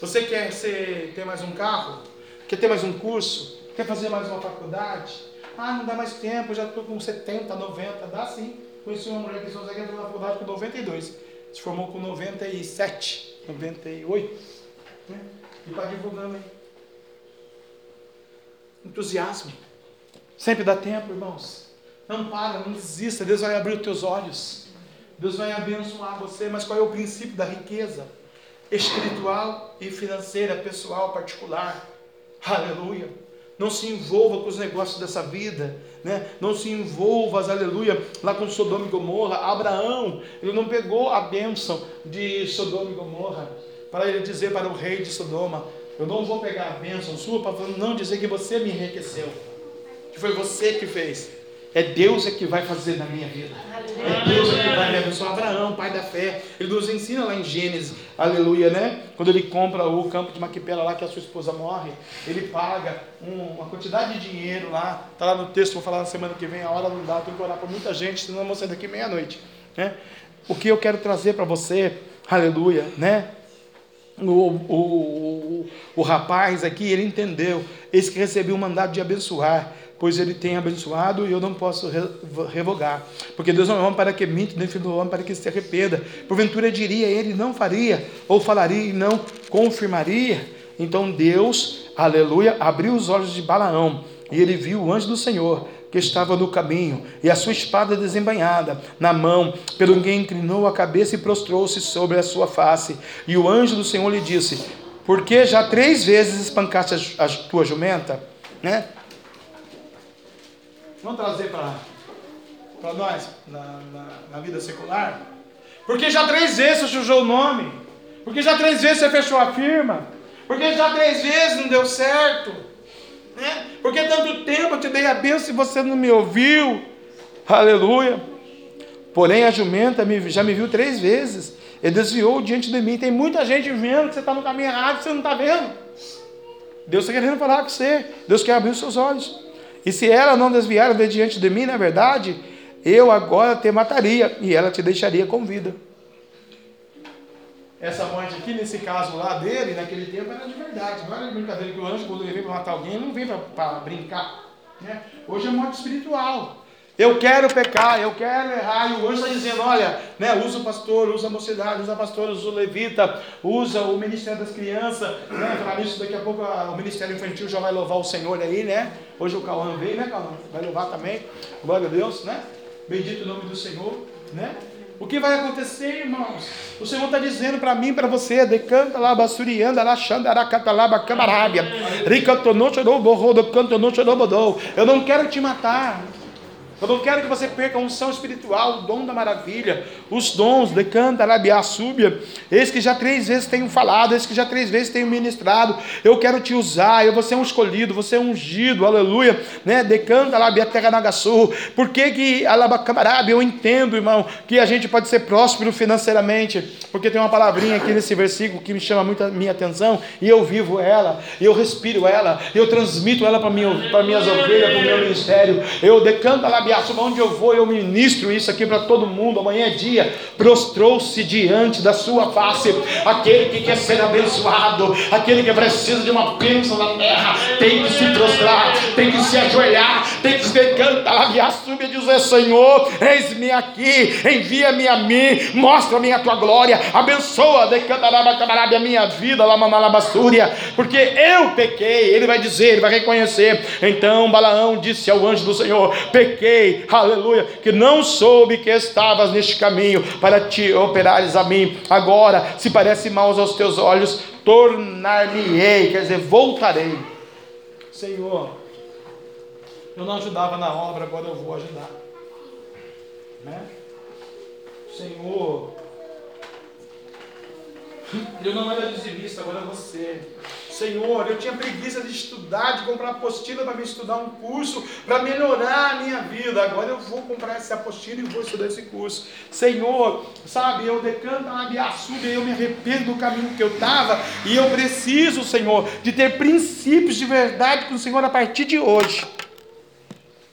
Você quer ser, ter mais um carro? Quer ter mais um curso? Quer fazer mais uma faculdade? Ah, não dá mais tempo, já estou com 70, 90. Dá sim. Conheci uma mulher que só entrou na faculdade com 92. Se formou com 97, 98. Né? E está divulgando aí. Entusiasmo. Sempre dá tempo, irmãos. Não para, não desista. Deus vai abrir os teus olhos. Deus vai abençoar você. Mas qual é o princípio da riqueza? Espiritual e financeira, pessoal, particular. Aleluia. Não se envolva com os negócios dessa vida, né? Não se envolva, aleluia, lá com Sodoma e Gomorra. Abraão, ele não pegou a bênção de Sodoma e Gomorra para ele dizer para o rei de Sodoma: Eu não vou pegar a bênção sua para não dizer que você me enriqueceu, que foi você que fez. É Deus é que vai fazer na minha vida. É Deus é que vai me abençoar. Abraão, pai da fé, ele nos ensina lá em Gênesis, aleluia, né? Quando ele compra o campo de Maquipela lá, que a sua esposa morre, ele paga um, uma quantidade de dinheiro lá. Está lá no texto, vou falar na semana que vem, a hora não dá, tenho que orar para muita gente, senão eu vou sair daqui meia-noite. Né? O que eu quero trazer para você, aleluia, né? O, o, o, rapaz aqui, ele entendeu, esse que recebeu o mandato de abençoar, pois ele tem abençoado e eu não posso revogar. Porque Deus não é homem para que minta, nem filho do homem para que se arrependa. Porventura diria, ele não faria, ou falaria e não confirmaria. Então Deus, aleluia, abriu os olhos de Balaão e ele viu o anjo do Senhor que estava no caminho, e a sua espada desembainhada na mão, pelo que inclinou a cabeça e prostrou-se sobre a sua face. E o anjo do Senhor lhe disse: Por que já três vezes espancaste a, tua jumenta? Né? Vamos trazer para nós, na, na, na, vida secular? Porque já três vezes você sujou o nome, porque já três vezes você fechou a firma, porque já três vezes não deu certo. Né? Porque tanto tempo eu te dei a bênção e você não me ouviu. Aleluia. Porém, a jumenta já me viu três vezes e desviou diante de mim. Tem muita gente vendo que você está no caminho errado você não está vendo. Deus está querendo falar com você. Deus quer abrir os seus olhos. E se ela não desviar de diante de mim, na verdade, eu agora te mataria e ela te deixaria com vida essa morte aqui, nesse caso lá dele, naquele tempo, era de verdade. Não era de brincadeira que o anjo, quando ele vem para matar alguém, ele não vem para brincar. Né? Hoje é morte espiritual. Eu quero pecar, eu quero errar, e o anjo está dizendo: olha, né, usa o pastor, usa a mocidade, usa a pastora, usa o levita, usa o ministério das crianças. Né, falar nisso, daqui a pouco o ministério infantil já vai louvar o Senhor aí, né? Hoje o Cauã veio, né, Cauã? Vai louvar também. Glória a Deus, né? Bendito o nome do Senhor, né? O que vai acontecer, irmãos? O Senhor está dizendo para mim, para você, decanta lá, basurianda, lá, xandaracatala, camarábia, ricantonocho do borro, do cantonocho do bodou. Eu não quero te matar. Eu não quero que você perca a unção espiritual, o dom da maravilha, os dons, decanta, labiá, súbia. Esse que já três vezes tenho falado, esse que já três vezes tenho ministrado. Eu quero te usar, eu vou ser um escolhido, você é ungido, aleluia. Né? Decanta, labiá, terra nagaçu. Por que que, alabacamarabe, eu entendo, irmão, que a gente pode ser próspero financeiramente, porque tem uma palavrinha aqui nesse versículo que me chama muito a minha atenção, e eu vivo ela, eu respiro ela, eu transmito ela para minha, minhas ovelhas, para o meu ministério. Eu decanto, labiá, Abiaçuba, onde eu vou, eu ministro isso aqui para todo mundo. Amanhã é dia, prostrou-se diante da sua face. Aquele que quer ser abençoado, aquele que precisa de uma bênção na terra, tem que se prostrar, tem que se ajoelhar, tem que se decantar, Abiaçuba, e dizer: Senhor, eis-me aqui, envia-me a mim, mostra-me a tua glória, abençoa, decanta a minha vida, Lamanalabassúria, porque eu pequei. Ele vai dizer, ele vai reconhecer. Então Balaão disse ao anjo do Senhor: pequei, aleluia, que não soube que estavas neste caminho para te operares a mim. Agora, se parece maus aos teus olhos, tornar-me-ei, quer dizer, voltarei. Senhor, eu não ajudava na obra, agora eu vou ajudar. Né? Senhor, eu não era dizimista, agora você. Senhor, eu tinha preguiça de estudar, de comprar apostila para me estudar um curso, para melhorar a minha vida. Agora eu vou comprar essa apostila e vou estudar esse curso. Senhor, sabe, eu decanto na Biaçuba e eu me arrependo do caminho que eu estava. E eu preciso, Senhor, de ter princípios de verdade com o Senhor a partir de hoje.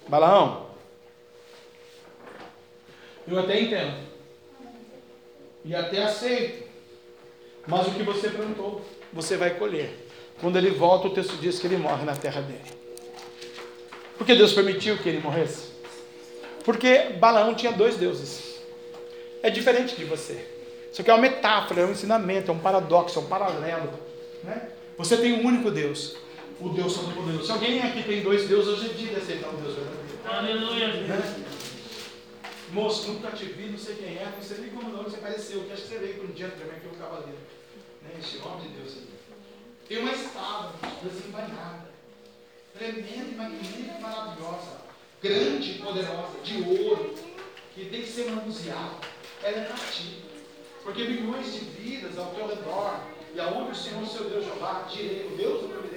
Balaão, eu até entendo. E até aceito. Mas o que você plantou, você vai colher. Quando ele volta, o texto diz que ele morre na terra dele. Porque Deus permitiu que ele morresse? Porque Balaão tinha dois deuses. É diferente de você. Isso aqui é uma metáfora, é um ensinamento, é um paradoxo, é um paralelo. Né? Você tem um único Deus, o Deus Todo-Poderoso. Se alguém aqui tem dois deuses, hoje é dia de aceitar um Deus verdadeiro. Aleluia. Né? Moço, nunca te vi, não sei quem é, não sei nem como não você apareceu. Que acho que você veio para um dia também, que é um cavaleiro. Né? Esse homem de Deus aqui. Tem uma espada desembainhada, tremenda e magnífica, maravilhosa, grande e poderosa, de ouro, que tem que ser manuseada. Ela é nativa. Porque milhões de vidas ao teu redor, e aonde o Senhor, seu Deus Jeová, direi, o Deus do providência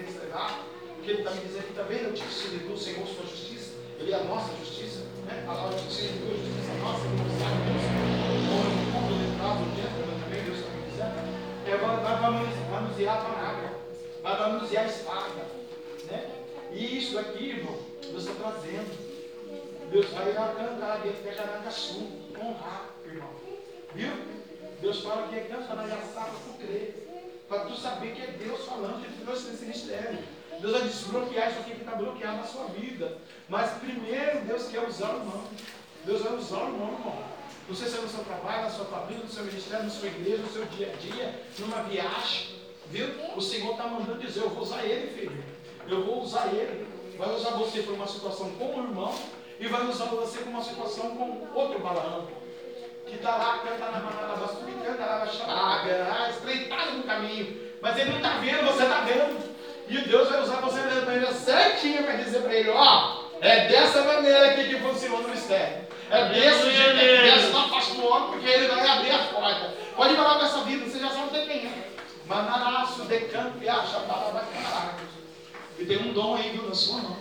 porque ele está me dizendo que também eu te distribuo o Senhor sua justiça, ele é a nossa justiça, né? a palavra de distribui a justiça nossa, que não sabe Deus, como no fundo, letrado, dentro, também Deus está me dizendo, é, vai manusear a palavra para anunciar a espada. Né? E isso aqui, irmão, Deus está trazendo. Deus vai lá cantar dentro de Caracaçu, honrar, irmão. Viu? Deus fala que é cantar na para tu crer. Para tu saber que é Deus falando que trouxe nesse ministério. Deus vai desbloquear isso aqui que está bloqueado na sua vida. Mas primeiro Deus quer usar o irmão. Deus vai usar o irmão, irmão. Não sei se é no seu trabalho, na sua família, no seu ministério, na sua igreja, no seu dia a dia, numa viagem. Viu? O Senhor está mandando dizer, eu vou usar ele, filho. Eu vou usar ele. Vai usar você para uma situação com o irmão e vai usar você para uma situação com outro balão. Que está lá, canta na manada, canta lá na charaga, estreitado no caminho. Mas ele não está vendo, você está vendo. E Deus vai usar você da maneira certinha para dizer para ele, ó, é dessa maneira aqui que funciona o mistério. É desse jeito que Deus não faz com o homem, porque ele vai abrir a porta. Pode falar com essa vida, você já sabe quem é. Manaraço, decanto, e tem um dom aí, viu, na sua mão.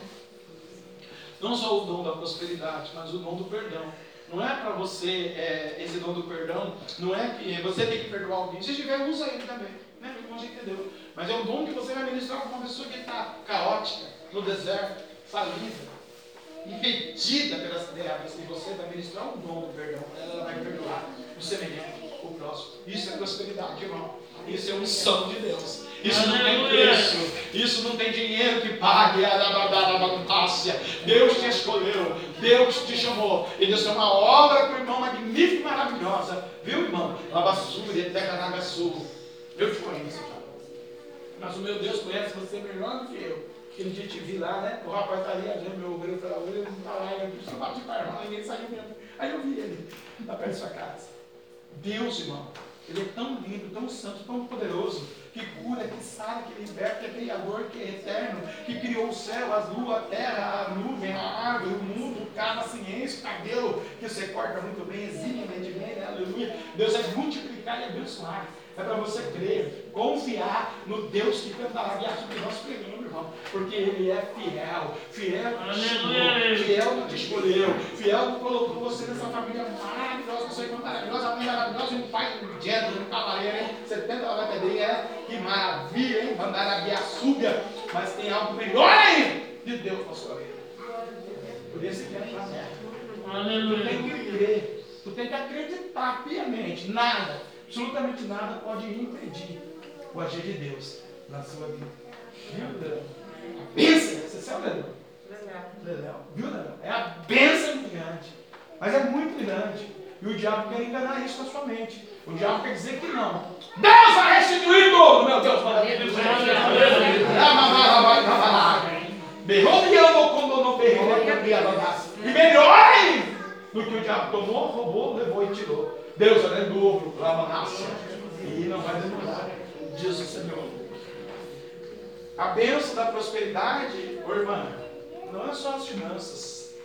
Não só o dom da prosperidade, mas o dom do perdão. Não é para você, é, esse dom do perdão, não é que você tem que perdoar alguém. Se tiver, usa ele também. Né? Como você entendeu. Mas é o dom que você vai ministrar para uma pessoa que está caótica, no deserto, falida, impedida pelas trevas. E você vai ministrar um dom do perdão. Ela vai perdoar o semelhante, o próximo. Isso é prosperidade, irmão. Isso é unção de Deus. Isso não tem preço. Isso não tem dinheiro que pague. Deus te escolheu. Deus te chamou. E Deus tem uma obra com o irmão magnífica e maravilhosa. Viu, irmão? Labassúria, Tecanagaçu. Eu te conheço. Mas o meu Deus conhece você melhor do que eu. Aquele dia te vi lá, né? O rapaz está ali, a meu obreiro falou, ele não está lá, ele só bate para irmão, ninguém saiu mesmo. Aí eu vi ele, lá perto da sua casa. Deus, irmão, Ele é tão lindo, tão santo, tão poderoso, que cura, que sara, que liberta, que é criador, que é eterno, que criou o céu, a lua, a terra, a nuvem, a árvore, o mundo, o carro, a ciência, o cabelo, que você corta muito bem, eximamente bem, né? aleluia. Deus é multiplicar e abençoar. É para você crer, confiar no Deus que cantará guiar que nós pregamos, Porque Ele é fiel, fiel que chamou, fiel que te escolheu, fiel que colocou você nessa família maravilhosa, você é maravilhosa, mãe maravilhosa, um pai gênero, um cavaleiro, hein? 70 lavanderia, é? que maravilha, hein? Mandar a guia súbia, mas tem algo melhor ainda de Deus na sua vida. Por isso que é para Tu tem que crer, tu tem que acreditar piamente, nada absolutamente nada pode impedir o agir de Deus na sua vida. Viu, Leléu? A bênção, você sabe, Leléu? Leléu. Viu, Leléu? É a bênção muito grande. Mas é muito grande. E o diabo quer enganar isso na sua mente. O diabo quer dizer que não. Deus vai restituir tudo, meu Deus. E melhor ainda do que o diabo tomou, roubou, levou e tirou. Deus é dobro, Ramanacha. E não vai demorar, o Senhor. A bênção da prosperidade, ô irmã, não é só as finanças,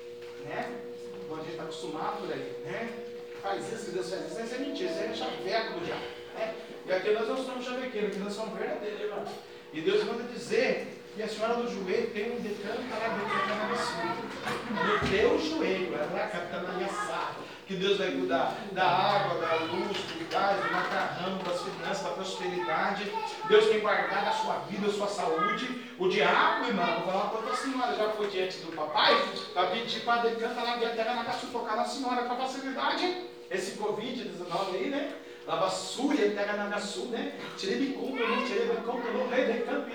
né? Como a gente está acostumado por aí, né? Faz isso, Deus faz isso, isso é mentira, isso é chaveco do diabo. Né? E aqui nós não somos chavequeiros, aqui nós somos verdadeiros, irmão. E Deus manda dizer que a senhora do joelho tem um decano lá dentro da cama No teu joelho, ela é a capitã que Deus vai cuidar da água, da luz, do gás, do macarrão, das finanças, da prosperidade. Deus tem guardado a sua vida, a sua saúde. O diabo, irmão, vou falar para a senhora, já foi diante do papai, para pedir para decantar na terra na sufocar na senhora com facilidade. Esse Covid-19 aí, né? Labassúria, terra na sul, né? Tirebicunto, tirebicunto, rei de campo,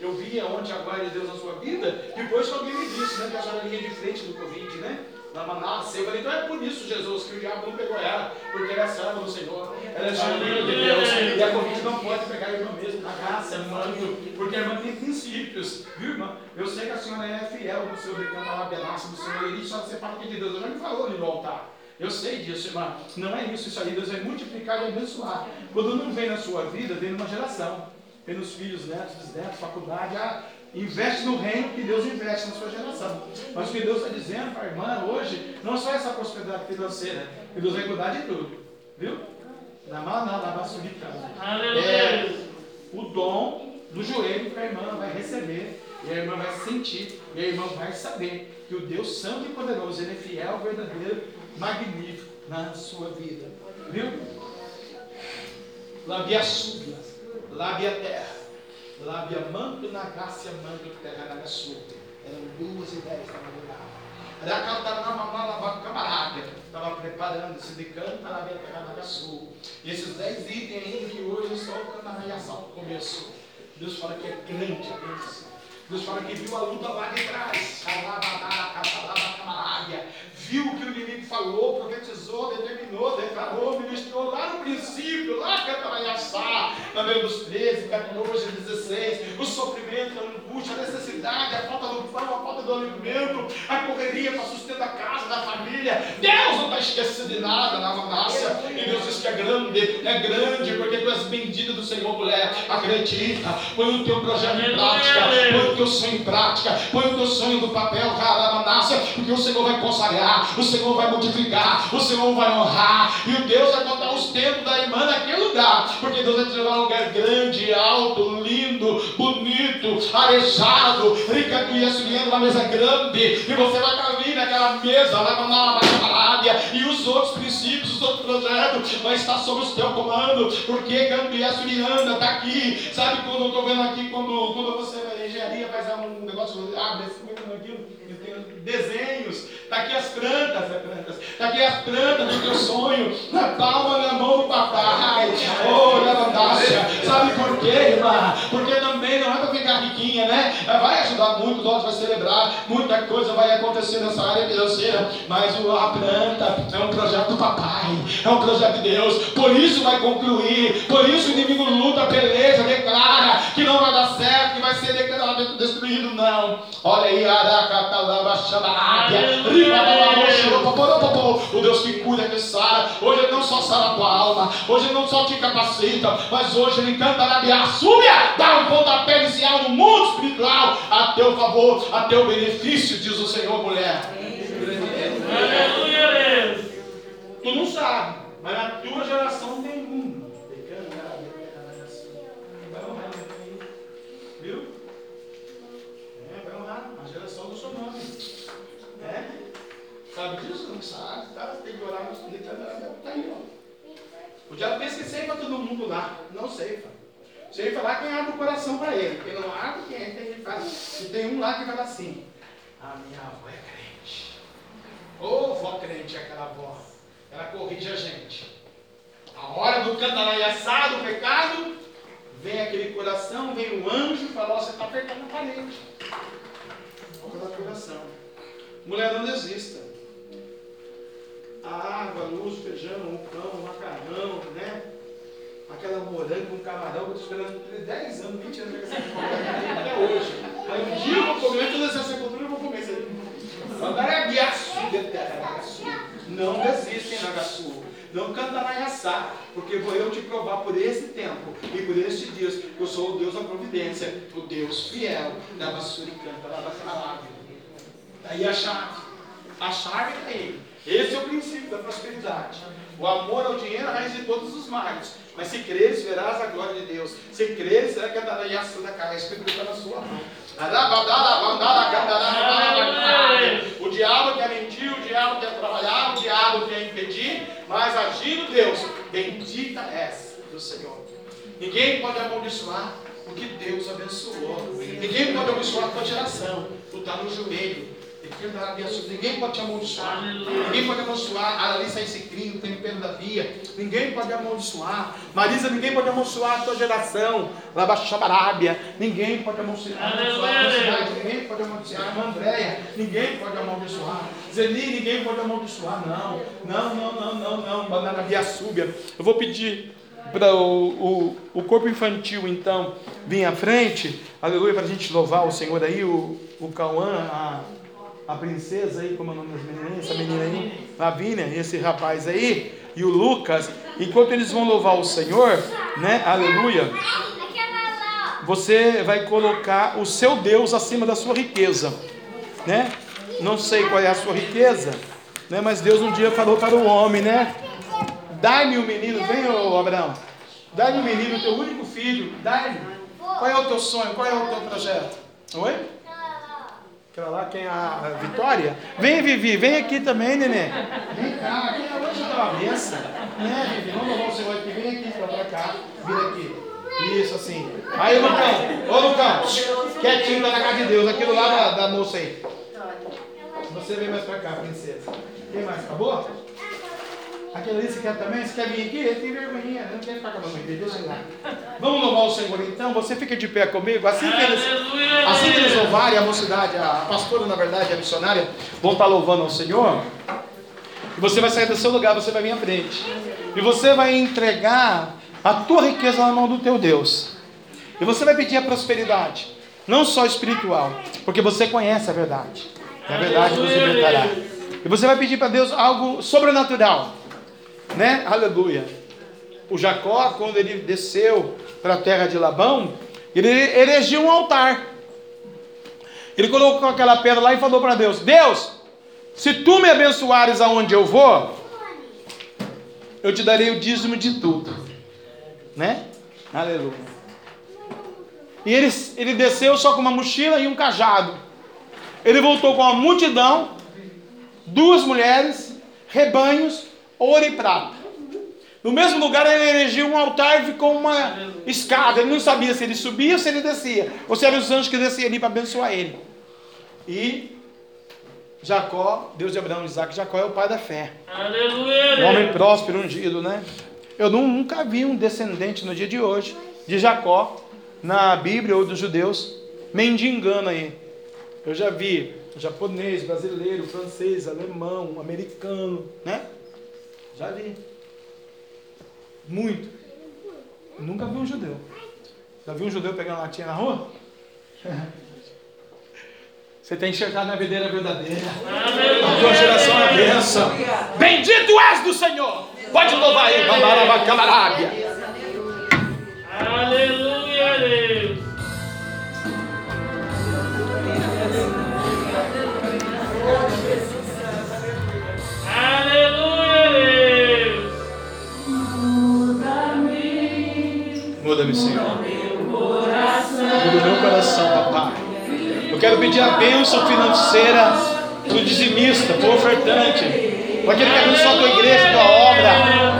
Eu vi ontem a glória de Deus na sua vida, depois que alguém me disse, né? Que a senhora linha de frente do Covid, né? Ela nasceu. Eu falei, então é por isso, Jesus, que o diabo não pegou ela, porque ela é serva do Senhor, ela é juvenil de Deus, e a Covid não pode pegar a irmã mesmo, na graça, manto, porque a irmã tem princípios, viu, irmã? Eu sei que a senhora é fiel no seu decano lá, benaça do Senhor, e só fala que de Deus, eu já me falou ali no altar. Eu sei disso, irmã. Não é isso, isso aí. Deus vai multiplicar e abençoar. Quando não vem na sua vida, vem numa geração. Vem nos filhos, netos, bisnetos, faculdade. Ah, Investe no reino que Deus investe na sua geração. Mas o que Deus está dizendo para a irmã hoje, não é só essa prosperidade financeira, que Deus vai cuidar de tudo. Viu? Na É o dom do joelho que a irmã vai receber, e a irmã vai sentir, e a irmã vai saber que o Deus Santo e Poderoso, Ele é fiel, verdadeiro, magnífico na sua vida. Viu? Labia súbia, lábia terra Lábia manto na graça manto terra na sua. Eram duas e dez da madrugada. Estava preparando, se de canta na minha terra na sua. E esses dez itens ainda que hoje só o cantaraiação começou. Deus fala que é grande a bênção. Deus fala que viu a luta lá de trás. Viu o que o inimigo falou, profetizou, determinou, declarou, ministrou lá no princípio, lá Cantaraiaçá, no meio dos 13, 14, 16. O sofrimento, a angústia, a necessidade, a falta do pão, a falta do alimento, a correria para sustentar a casa, da família. Deus não está esquecendo de nada na manácia. E Deus diz que é grande, é grande, porque tu és bendita do Senhor, mulher. Acredita, põe o teu projeto em prática, põe o teu sonho em prática, põe o teu sonho no papel, cara, manácia, porque o Senhor vai consagrar, o Senhor vai multiplicar, o Senhor vai honrar, e o Deus vai contar os tempos da irmã naquele lugar, porque Deus vai te levar a um lugar grande, alto, lindo, bonito, arejado, rica tu ia uma mesa grande, e você vai estar ali naquela mesa, vai mandar uma e os outros princípios, os outros projetos, vai estar sob o teu comando, porque Cambiá Surianda está aqui, sabe quando eu estou vendo aqui, quando, quando você vai engenharia, faz um negócio, abre esse aquilo, eu tenho desenhos, está aqui as plantas, as plantas, está aqui as plantas do teu sonho, na palma da mão do papai, oh, levantácia, sabe por quê, irmã? Porque também é né? né? Vai ajudar muito, nós vai celebrar, muita coisa vai acontecer nessa área financeira, mas a planta é um projeto do papai, é um projeto de Deus, por isso vai concluir, por isso o inimigo luta, peleja, declara que não vai dar certo, que vai ser declarado destruído, não. Olha aí, o Deus que cuida, que sara, hoje ele não só sara a tua alma, hoje ele não só te capacita, mas hoje ele canta na minha súbia, dá um pontapé inicial no mundo espiritual, a teu favor, a teu benefício, diz o Senhor, mulher. Aleluia! Tu não sabe, mas na tua geração tem um. Viu? É, vai honrar a geração do seu nome. É? Sabe disso? Não sabe? Tá? Tem que orar espírito, tá aí, ó. O diabo pensa que seifa todo mundo lá. Não seifa. Seifa lá quem abre o coração para ele. Quem não abre, quem é que faz. E tem um lá que fala assim: A minha avó é crente. Ô oh, vó crente, aquela avó. Ela corrige a gente. A hora do cantaraiaçado, o pecado, vem aquele coração, vem o anjo e fala: Você está apertando a parede. Boca da coração. Mulher, não desista a água, a luz, o feijão, o pão, o macarrão, né? Aquela morango com camarão, eu estou esperando 10 anos, 20 anos para essa até hoje. Aí um dia eu vou comer toda essa sepultura, eu vou comer isso aí. Não desistem, Nagaçu. Não canta na Yassá, porque vou eu te provar por esse tempo e por estes dias que eu sou o Deus da providência, o Deus fiel da Vassuri canta lá da Daí a chave. A chave está aí. Esse é o princípio da prosperidade. O amor ao dinheiro é a raiz de todos os males. Mas se creres, verás a glória de Deus. Se creres, será que andará em ação da cara. Espírito está na sua mão. O diabo quer mentir, o diabo quer trabalhar, o diabo quer impedir, mas agindo Deus, bendita és do Senhor. Ninguém pode amaldiçoar o que Deus abençoou. Ninguém pode abençoar a tua geração. Tu está no joelho. Ninguém pode te amaldiçoar. Ninguém pode amaldiçoar. A Alissa esse crime, o tempero da via. Ninguém pode amaldiçoar. Marisa, ninguém pode amaldiçoar a tua geração. Labaxabarábia. Ninguém pode amaldiçoar. Ninguém pode amaldiçoar a Andréia. Ninguém pode amaldiçoar. Zeli, ninguém pode amaldiçoar. Não, não, não, não, não, não. Banana súbia. Eu vou pedir para o, o, o corpo infantil, então, vir à frente. Aleluia, para a gente louvar o Senhor aí. O, o Cauã, a a princesa aí, como é o nome das meninas, essa menina aí, Lavínia, esse rapaz aí, e o Lucas, enquanto eles vão louvar o Senhor, né? Aleluia. Você vai colocar o seu Deus acima da sua riqueza, né? Não sei qual é a sua riqueza, né? Mas Deus um dia falou para o homem, né? Dai-me o menino, vem, ô Abraão. Dai-me o menino, teu único filho. Dai-me. Qual é o teu sonho? Qual é o teu projeto? Oi? Aquela lá, quem é a Vitória? Vem, Vivi, vem aqui também, neném. Vem cá, aqui é hoje da mesa. Né, Vivi? Vamos levar o senhor aqui, vem aqui pra cá. Vem aqui. Isso, assim. Aí, Lucão. Ô, Lucão. Quietinho, tá na casa de Deus. Aquilo lá da, da moça aí. Você vem mais pra cá, princesa. Quem mais? Acabou? Aquele ali, você quer também? Você quer vir aqui? Ele tem vergonhinha, não quer ficar com a mamãe dele, deixa lá. Vamos louvar o Senhor então? Você fica de pé comigo? Assim que eles, assim que eles louvarem, a mocidade, a pastora, na verdade, a missionária, vão estar louvando ao Senhor. E você vai sair do seu lugar, você vai vir à frente. E você vai entregar a tua riqueza na mão do teu Deus. E você vai pedir a prosperidade, não só espiritual, porque você conhece a verdade. E a verdade nos libertará. E você vai pedir para Deus algo sobrenatural né? Aleluia. O Jacó, quando ele desceu para a terra de Labão, ele erigiu um altar. Ele colocou aquela pedra lá e falou para Deus: Deus, se tu me abençoares aonde eu vou, eu te darei o dízimo de tudo. Né? Aleluia. E ele, ele desceu só com uma mochila e um cajado. Ele voltou com uma multidão, duas mulheres, rebanhos ouro e prata. No mesmo lugar ele erigiu um altar e ficou uma escada. Ele não sabia se ele subia ou se ele descia. Ou se eram os anjos que desciam ali para abençoar ele. E Jacó, Deus de Abraão e Isaac, Jacó é o pai da fé. Aleluia! Um homem próspero, ungido, né? Eu nunca vi um descendente no dia de hoje de Jacó, na Bíblia ou dos judeus, mendigando aí. Eu já vi japonês, brasileiro, francês, alemão, americano, né? Já vi. Muito. nunca vi um judeu. Já viu um judeu pegando latinha na rua? Você tem enxergado na videira verdadeira. A tua geração é bênção. Bendito és do Senhor. Pode louvar aí. Aleluia. Muda-me, Senhor. Muda meu coração, papai. Eu quero pedir a bênção financeira para o dizimista, para o ofertante, para aquele que abençoa a tua igreja, a tua obra.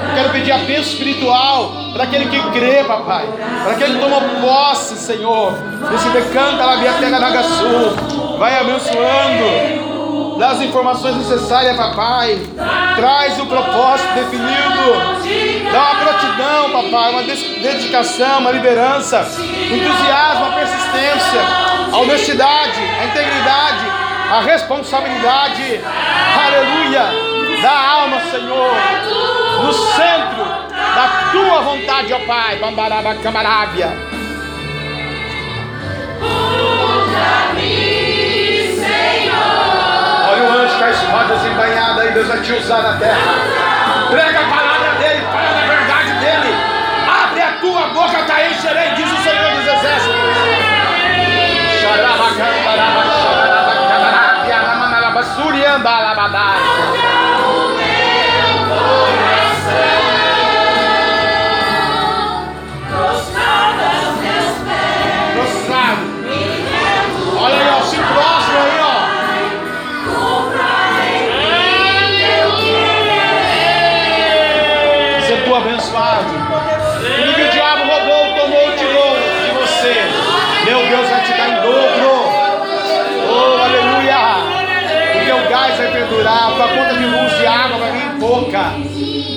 Eu quero pedir a bênção espiritual para aquele que crê, papai. Para aquele que tomou posse, Senhor. Esse decanta lá, Via Terra Nagasul. Vai abençoando dá as informações necessárias, papai. Traz o propósito definido. Dá uma gratidão, papai, uma dedicação, uma liderança, entusiasmo, uma persistência, a honestidade, a integridade, a responsabilidade. Aleluia. Da alma, Senhor, no centro da tua vontade, ó Pai. Bambaraba, camarábia. Com a espada desembanhada aí, Deus vai te usar na terra. Prega a palavra dele, fala da verdade dele. Abre a tua boca, tá encherei, diz o Senhor dos Exércitos. Olha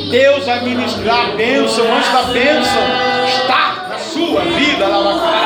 Deus vai ministrar a bênção, antes da bênção está na sua vida, lá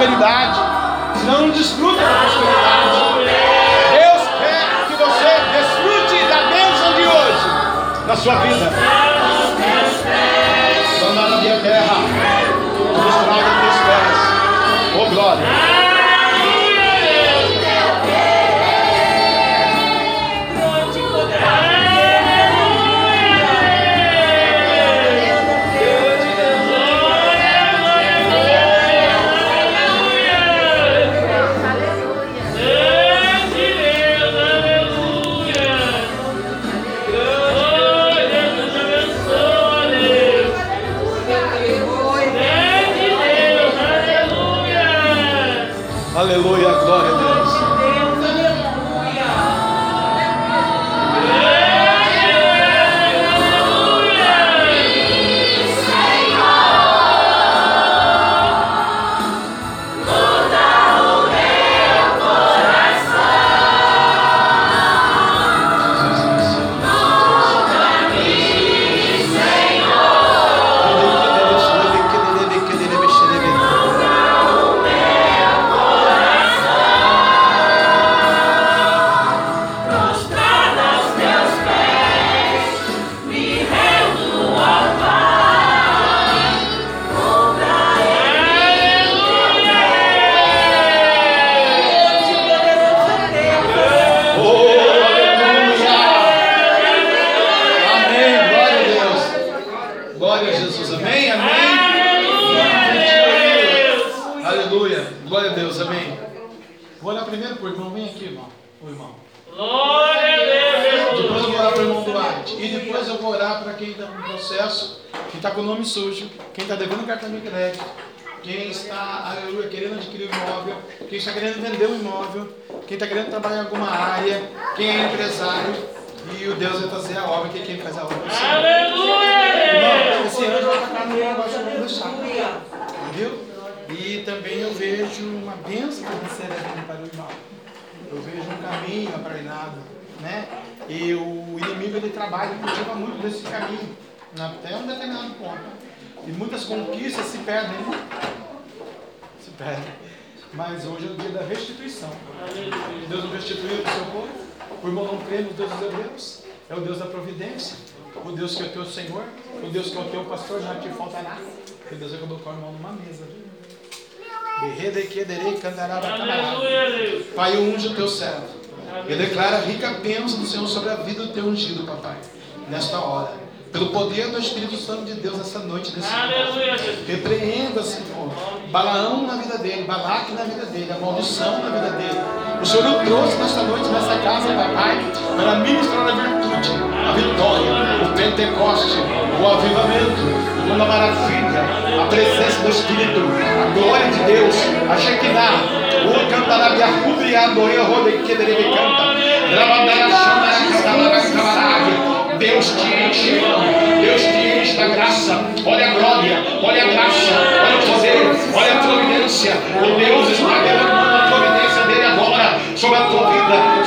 prosperidade, senão não desfruta da prosperidade. Deus quer que você desfrute da bênção de hoje na sua vida. Andar na minha terra, de crédito, quem está, aleluia, querendo adquirir um imóvel, quem está querendo vender um imóvel, quem está querendo trabalhar em alguma área, quem é empresário. E o Deus vai fazer a obra, que quem faz a obra é o Senhor. Aleluia, Deus. esse ano vai tocar no negócio do deixar. Entendeu? E também eu vejo uma bênção financeira vindo para o irmão. Eu vejo um caminho aparelhado, né? E o inimigo ele trabalha e cultiva muito desse caminho, até um determinado ponto. E muitas conquistas se perdem, se perdem. Mas hoje é o dia da restituição. Deus não restituiu o seu povo. O irmão não crê no Deus dos hebreus. É o Deus da providência. O Deus que é o teu Senhor. O Deus que é o teu pastor. Não te faltará. E Deus vai colocar o irmão numa mesa. Pai, eu unge o teu servo. Eu declaro a rica bênção do Senhor sobre a vida do teu ungido, papai. Nesta hora. Pelo poder do Espírito Santo de Deus essa noite, nesse. Aleluia. Repreenda, Senhor. Balaão na vida dele, Balaque na vida dele, a maldição na vida dele. O Senhor o trouxe nesta noite, nessa casa, papai, para ministrar a virtude, a vitória, o Pentecoste, o avivamento, da maravilha, a presença do Espírito, a glória de Deus, a Shekinah, o cantarabia rubriado, o rode que dele canta, rabandara xandara cantarabia. Deus te enche. Deus te enche da graça. Olha a glória, olha a graça, olha o poder, olha a providência. O Deus está derramando a providência dele agora sobre a tua vida,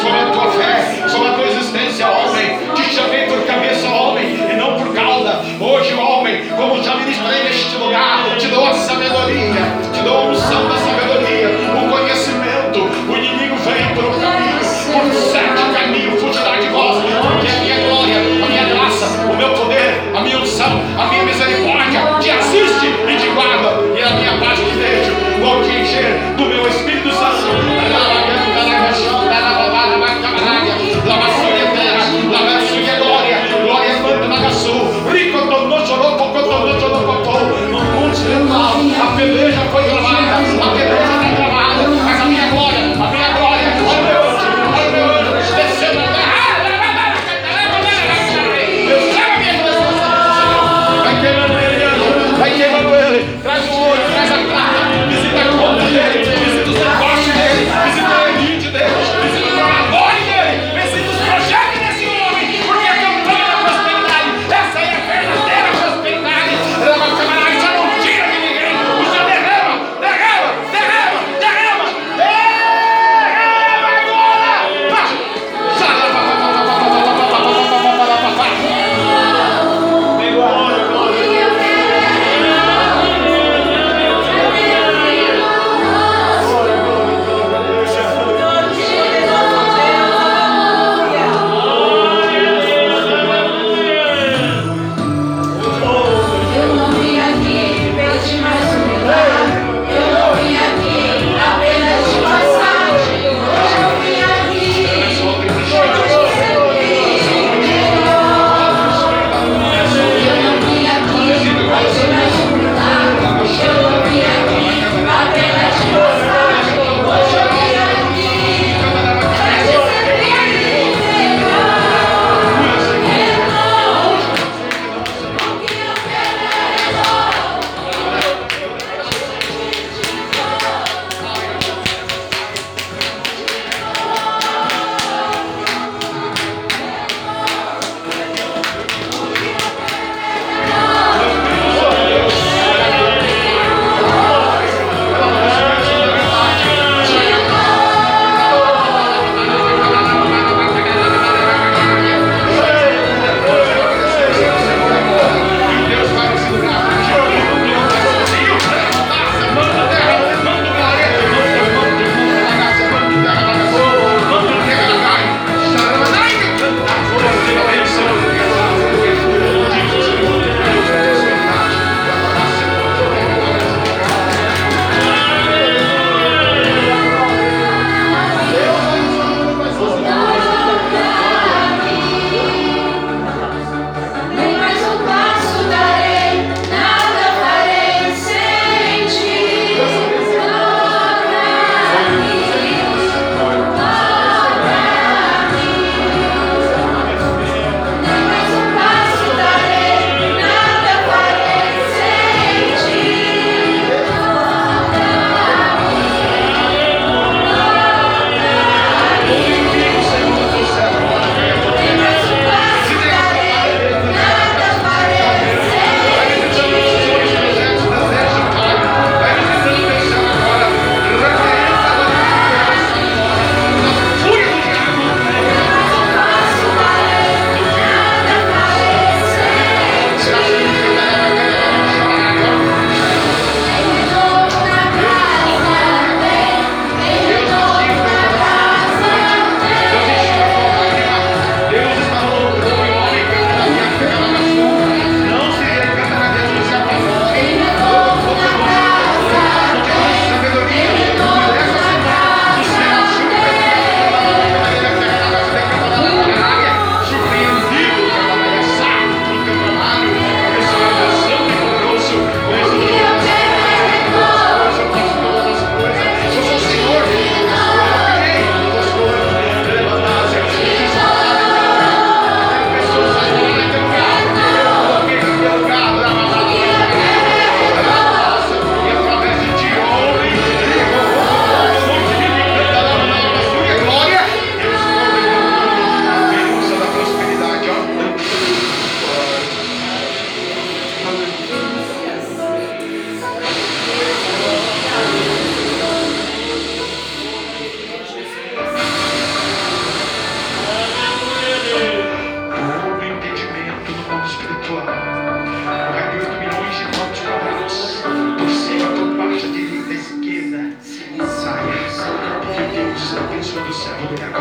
Thank you.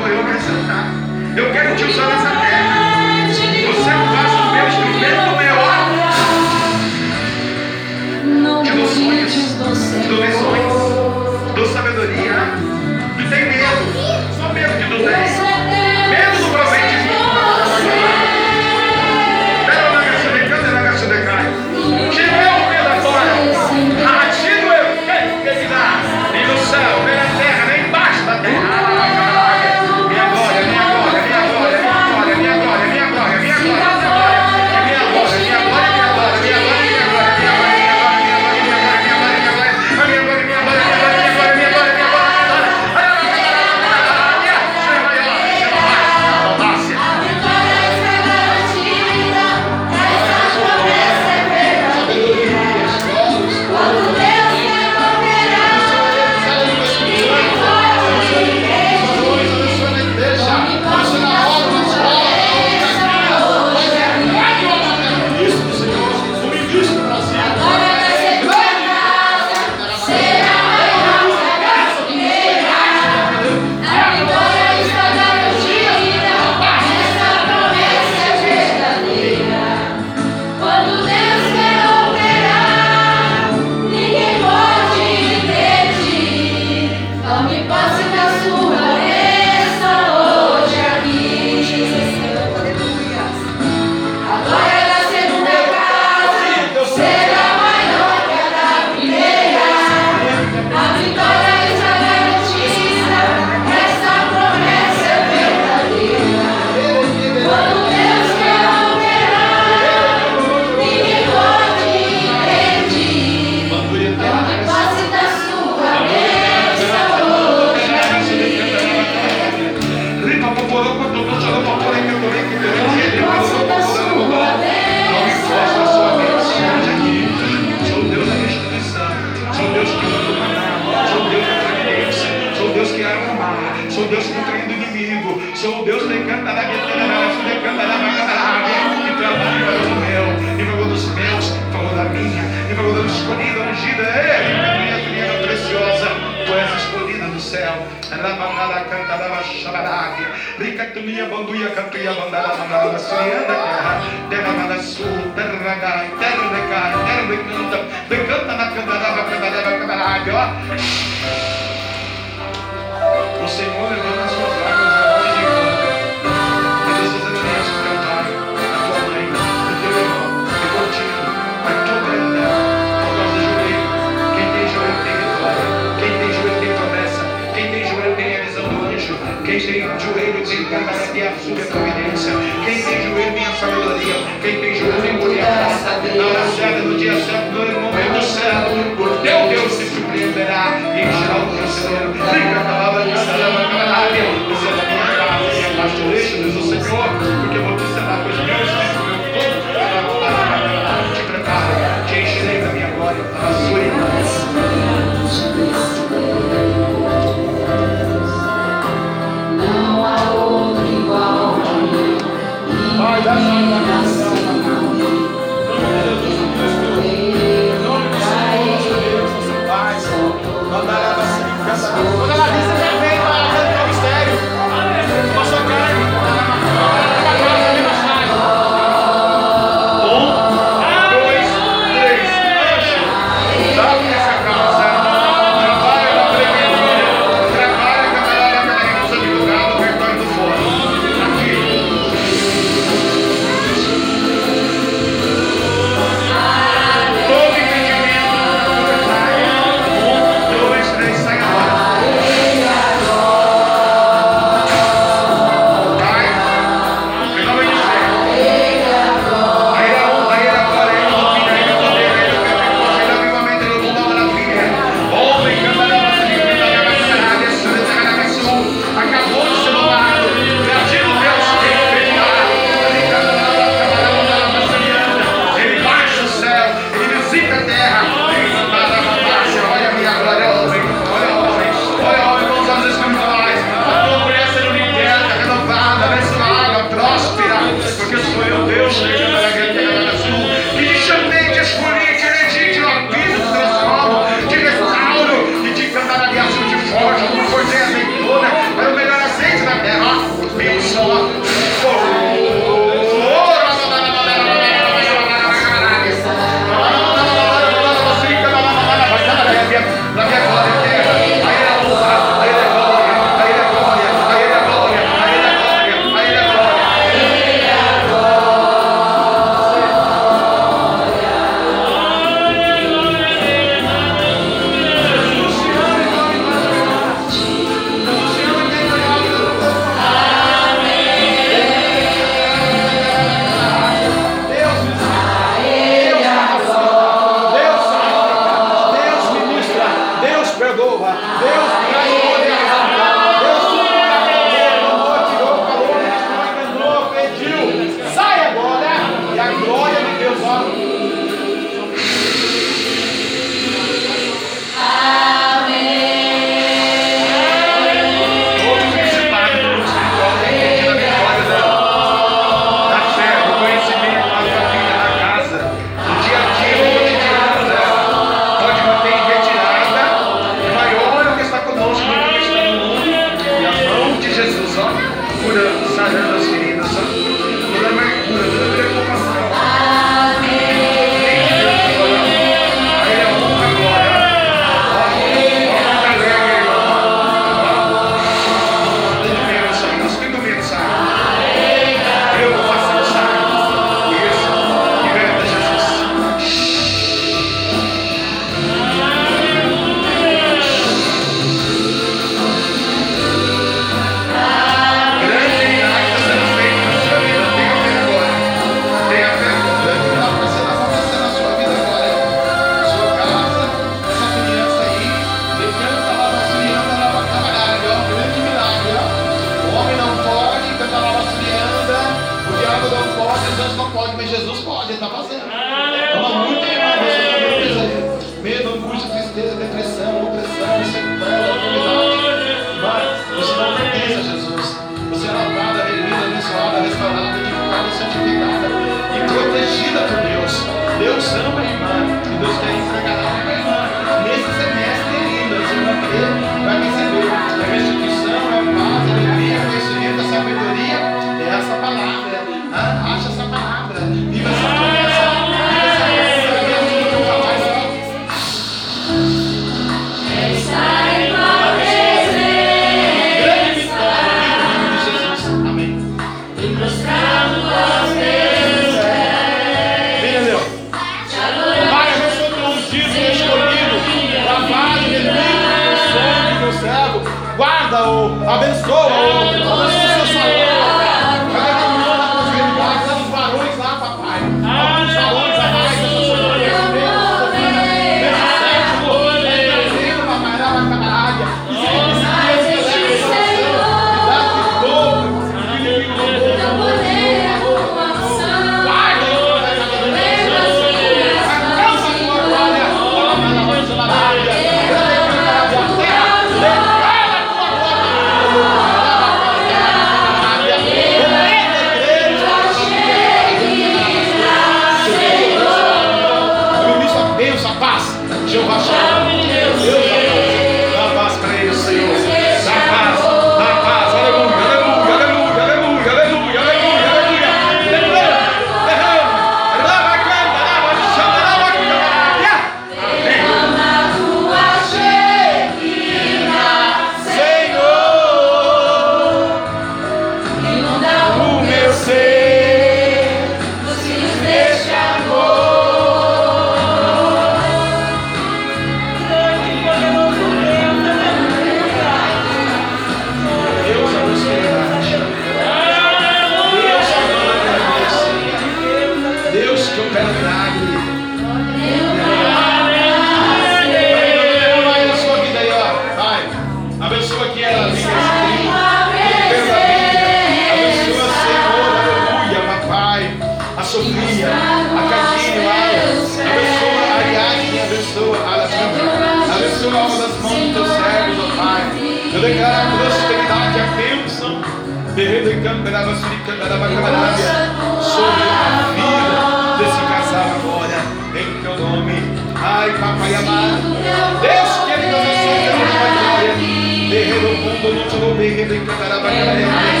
Não te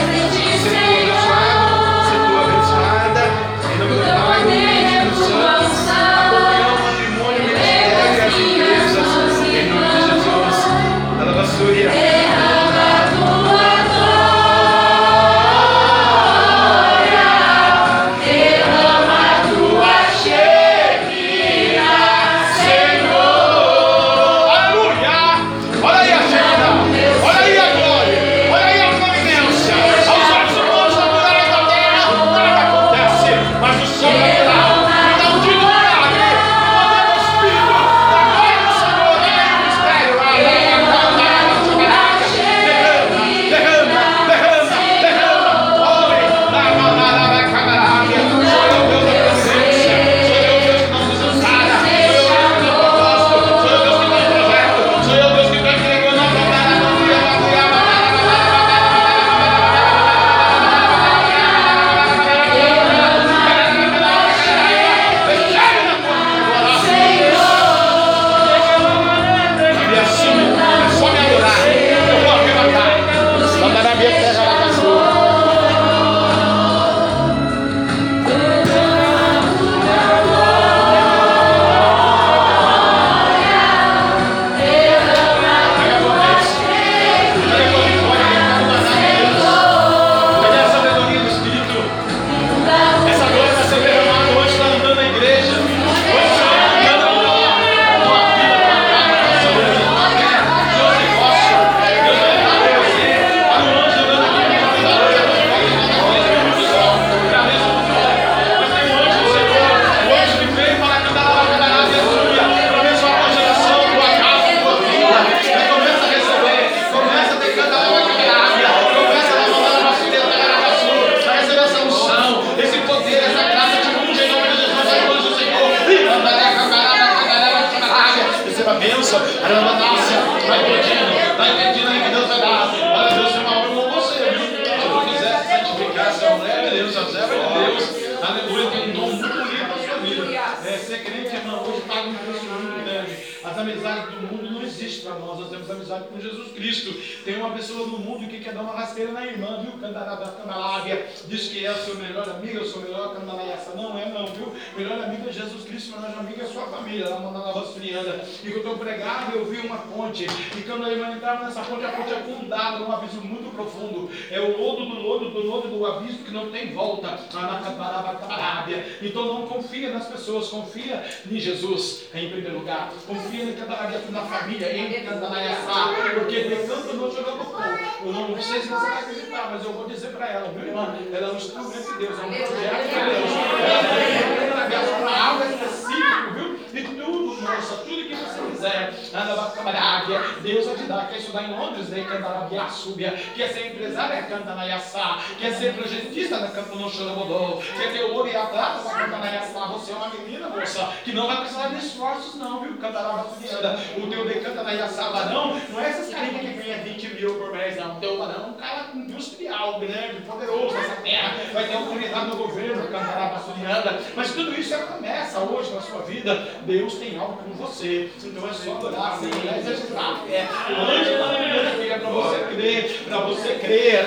O decanta na Yassá varão não é essas carinhas que ganha 20 mil por mês, não. O teu varão é um cara industrial, grande, poderoso nessa terra. Vai ter uma comunidade no governo, Cantaraba Subianda. Mas tudo isso é promessa hoje na sua vida. Deus tem algo com você. Então é só adorar, sem exercitar. É, antes da manhã, filha, para você crer, para você crer.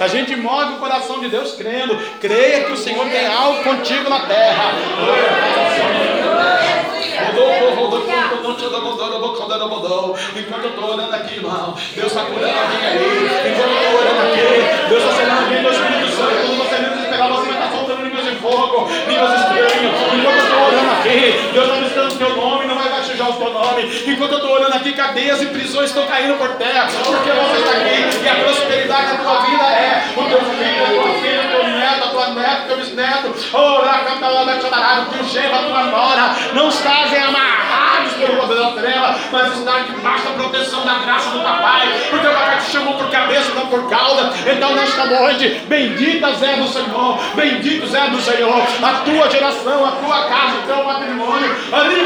A gente move o coração de Deus crendo. Creia que o Senhor tem algo contigo na terra. Enquanto eu estou orando aqui, irmão, Deus está curando alguém aí. Enquanto eu estou orando aqui, Deus está sendo alguém do Espírito Santo. Quando você mesmo esperar, você vai estar soltando línguas de fogo, línguas estranhas. Enquanto eu estou orando aqui, Deus está ministrando o teu nome, não vai o teu nome. Enquanto eu estou orando aqui, cadeias e prisões estão caindo por terra. Porque você está aqui e a prosperidade da tua vida é o teu filho, a tua filha, o teu neto, a tua neta, o teu bisneto. Ora, canta lá, vai chorar, o teu genro, a tua nora. Não estás amarrados pelo poder da treva, mas estás debaixo da proteção da graça do papai. Porque o papai te chamou por cabeça, não por cauda. Então nesta noite, bendita é do Senhor, bendito é do Senhor, a tua geração, a tua casa, o teu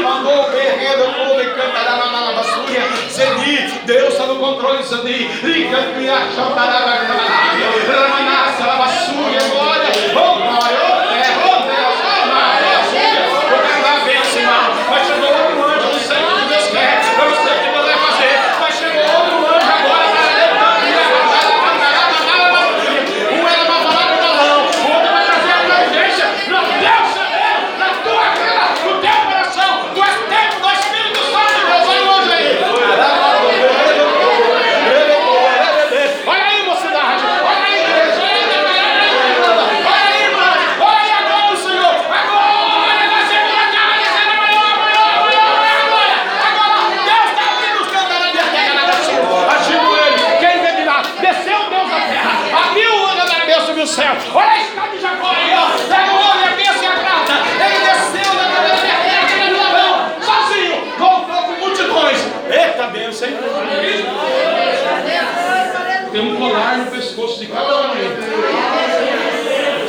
mandou o guerreiro, povo cantará na lavassúria. Zedi, Deus está no controle, Zedi. Ricantia, chantará, ramanassa, lavassúria, glória. Oh, glória, oh, terra, oh, Deus, oh, glória. Eu quero dar a bênção, irmão. Vai chegar outro anjo, eu não sei o que Deus quer, eu não sei o que Deus vai fazer. Vai chegar outro anjo agora, vai um ela vai falar com o balão, o outro vai trazer a emergência. Meu Deus, na tua vida, no teu coração, tu és tempo do Espírito Santo de Deus. Olha hoje aí. Olha aí, mocidade. Olha aí, igreja. Olha aí, irmã. Olha agora, Senhor. Agora vai ser minha cara, vai ser amanhã, amanhã, amanhã, amanhã. Agora, Deus está abrindo os cantos da minha terra, na minha Agindo ele. Quem impedirá? Desceu Deus da terra. Abriu o ângulo da Deus subiu o céu. Olha a escada de Jacó aí, ó. Pega o ouro e a bênção e a prata. Ele desceu da terra, terra, aquele ladrão, sozinho. Voltou com multidões. Eita bênção, hein? Tem um colar no pescoço de cada um aí.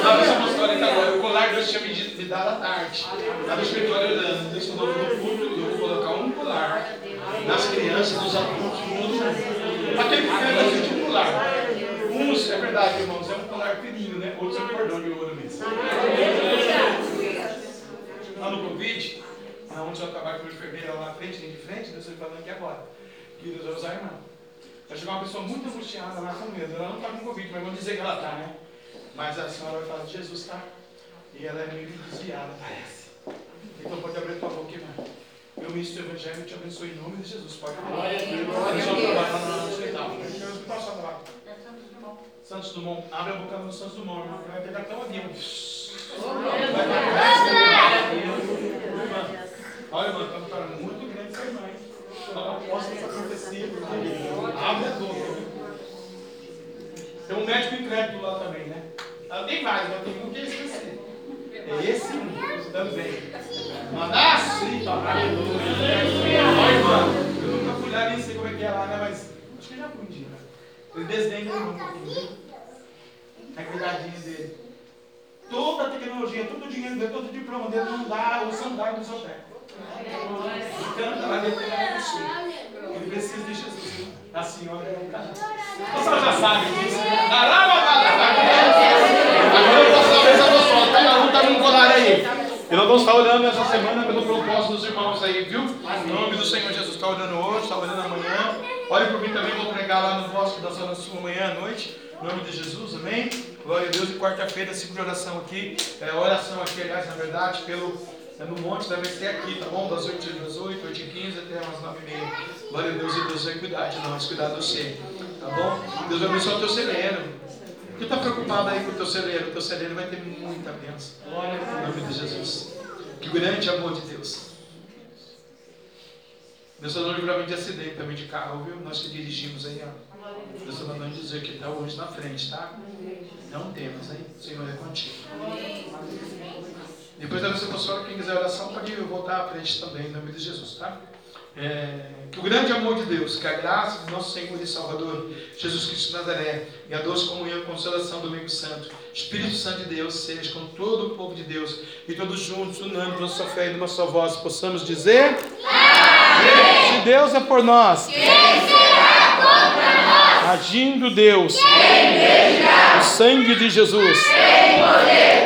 Sabe essa apostólica agora? O colar Deus tinha me, me dado à tarde. Estava no escritório orando. Deus falou no público, eu vou colocar um colar nas crianças, nos adultos, em todo mundo. Aquele pequeno assim, tipo colar. Uns, é verdade, irmãos, é um colar fininho, né? Outros é um cordão de ouro mesmo. Lá no Covid, onde eu trabalho com a enfermeira lá na frente, Deus está falando aqui agora. Que Deus vai usar irmão. Vai chegar uma pessoa muito angustiada lá com medo. Ela não está com Covid, mas vamos dizer que ela está, né? Mas a senhora vai falar de Jesus, tá? E ela é meio desviada, parece. Então pode abrir tua boca, irmão. Meu ministro do Evangelho te abençoe em nome de Jesus. Pode abrir. Eles vão trabalhar lá no hospital. No hospital só trabalha. Santos Dumont. Abre a boca no Santos Dumont, irmão. Vai pegar até um avião. Olha, irmão, está um cara muito grande essa irmã. Ela possa isso acontecer, porque abre a boca. viu? Tem um médico incrédulo lá também, né? Ela tem vários, mas tem um que é esqueci. É esse um também. Manassi, aleluia. Olha, irmão, eu nunca fui lá, nem sei como é que é lá, né? Mas acho que eu já fui um dia. né? Ele desdenha o irmão. É cuidadinho dele. Toda a tecnologia, todo o dinheiro dele, todo o diploma dele não dá o sandália do seu pé. Canta lá dentro do sul. Ele precisa de Jesus. A senhora não está. A senhora já sabe disso. Agora eu posso talvez a pessoa. Cada um está num colar aí. E nós vamos estar orando essa semana pelo propósito dos irmãos aí, viu? Em nome do Senhor Jesus. Está orando hoje, está orando amanhã. Ore por mim também, vou pregar lá no bosque da Zona Sul amanhã à noite. Em nome de Jesus, amém? Glória a Deus. E quarta-feira, ciclo de oração aqui. É, oração aqui, aliás, na verdade, pelo, é no monte, deve ser aqui, tá bom? Das 8 às 8, 8 e 15 até umas 9 e meia. Glória a Deus e Deus vai cuidar de nós, cuidar de você. Tá bom? Deus vai abençoar o teu celeiro. Tu está preocupado aí com o teu celeiro? O teu celeiro vai ter muita bênção. Em nome de Jesus. Que grande amor de Deus. Deus está dando livramento de acidente também de carro, viu? Nós que dirigimos aí, ó. Deus está mandando dizer que está hoje na frente, tá? Não temos, hein? O Senhor é contigo. Depois da nossa pastora, quem quiser oração, pode voltar à frente também, em nome de Jesus, tá? É, que o grande amor de Deus, que a graça do nosso Senhor e Salvador, Jesus Cristo de Nazaré, e a doce comunhão e consolação do Domingo Santo, Espírito Santo de Deus, seja com todo o povo de Deus, e todos juntos, unânimes, nossa fé e numa só voz, possamos dizer: Amém. Se Deus é por nós, quem será contra nós? Agindo Deus, quem o sangue de Jesus,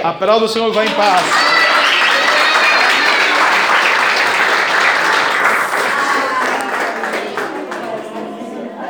a palavra do Senhor vai em paz.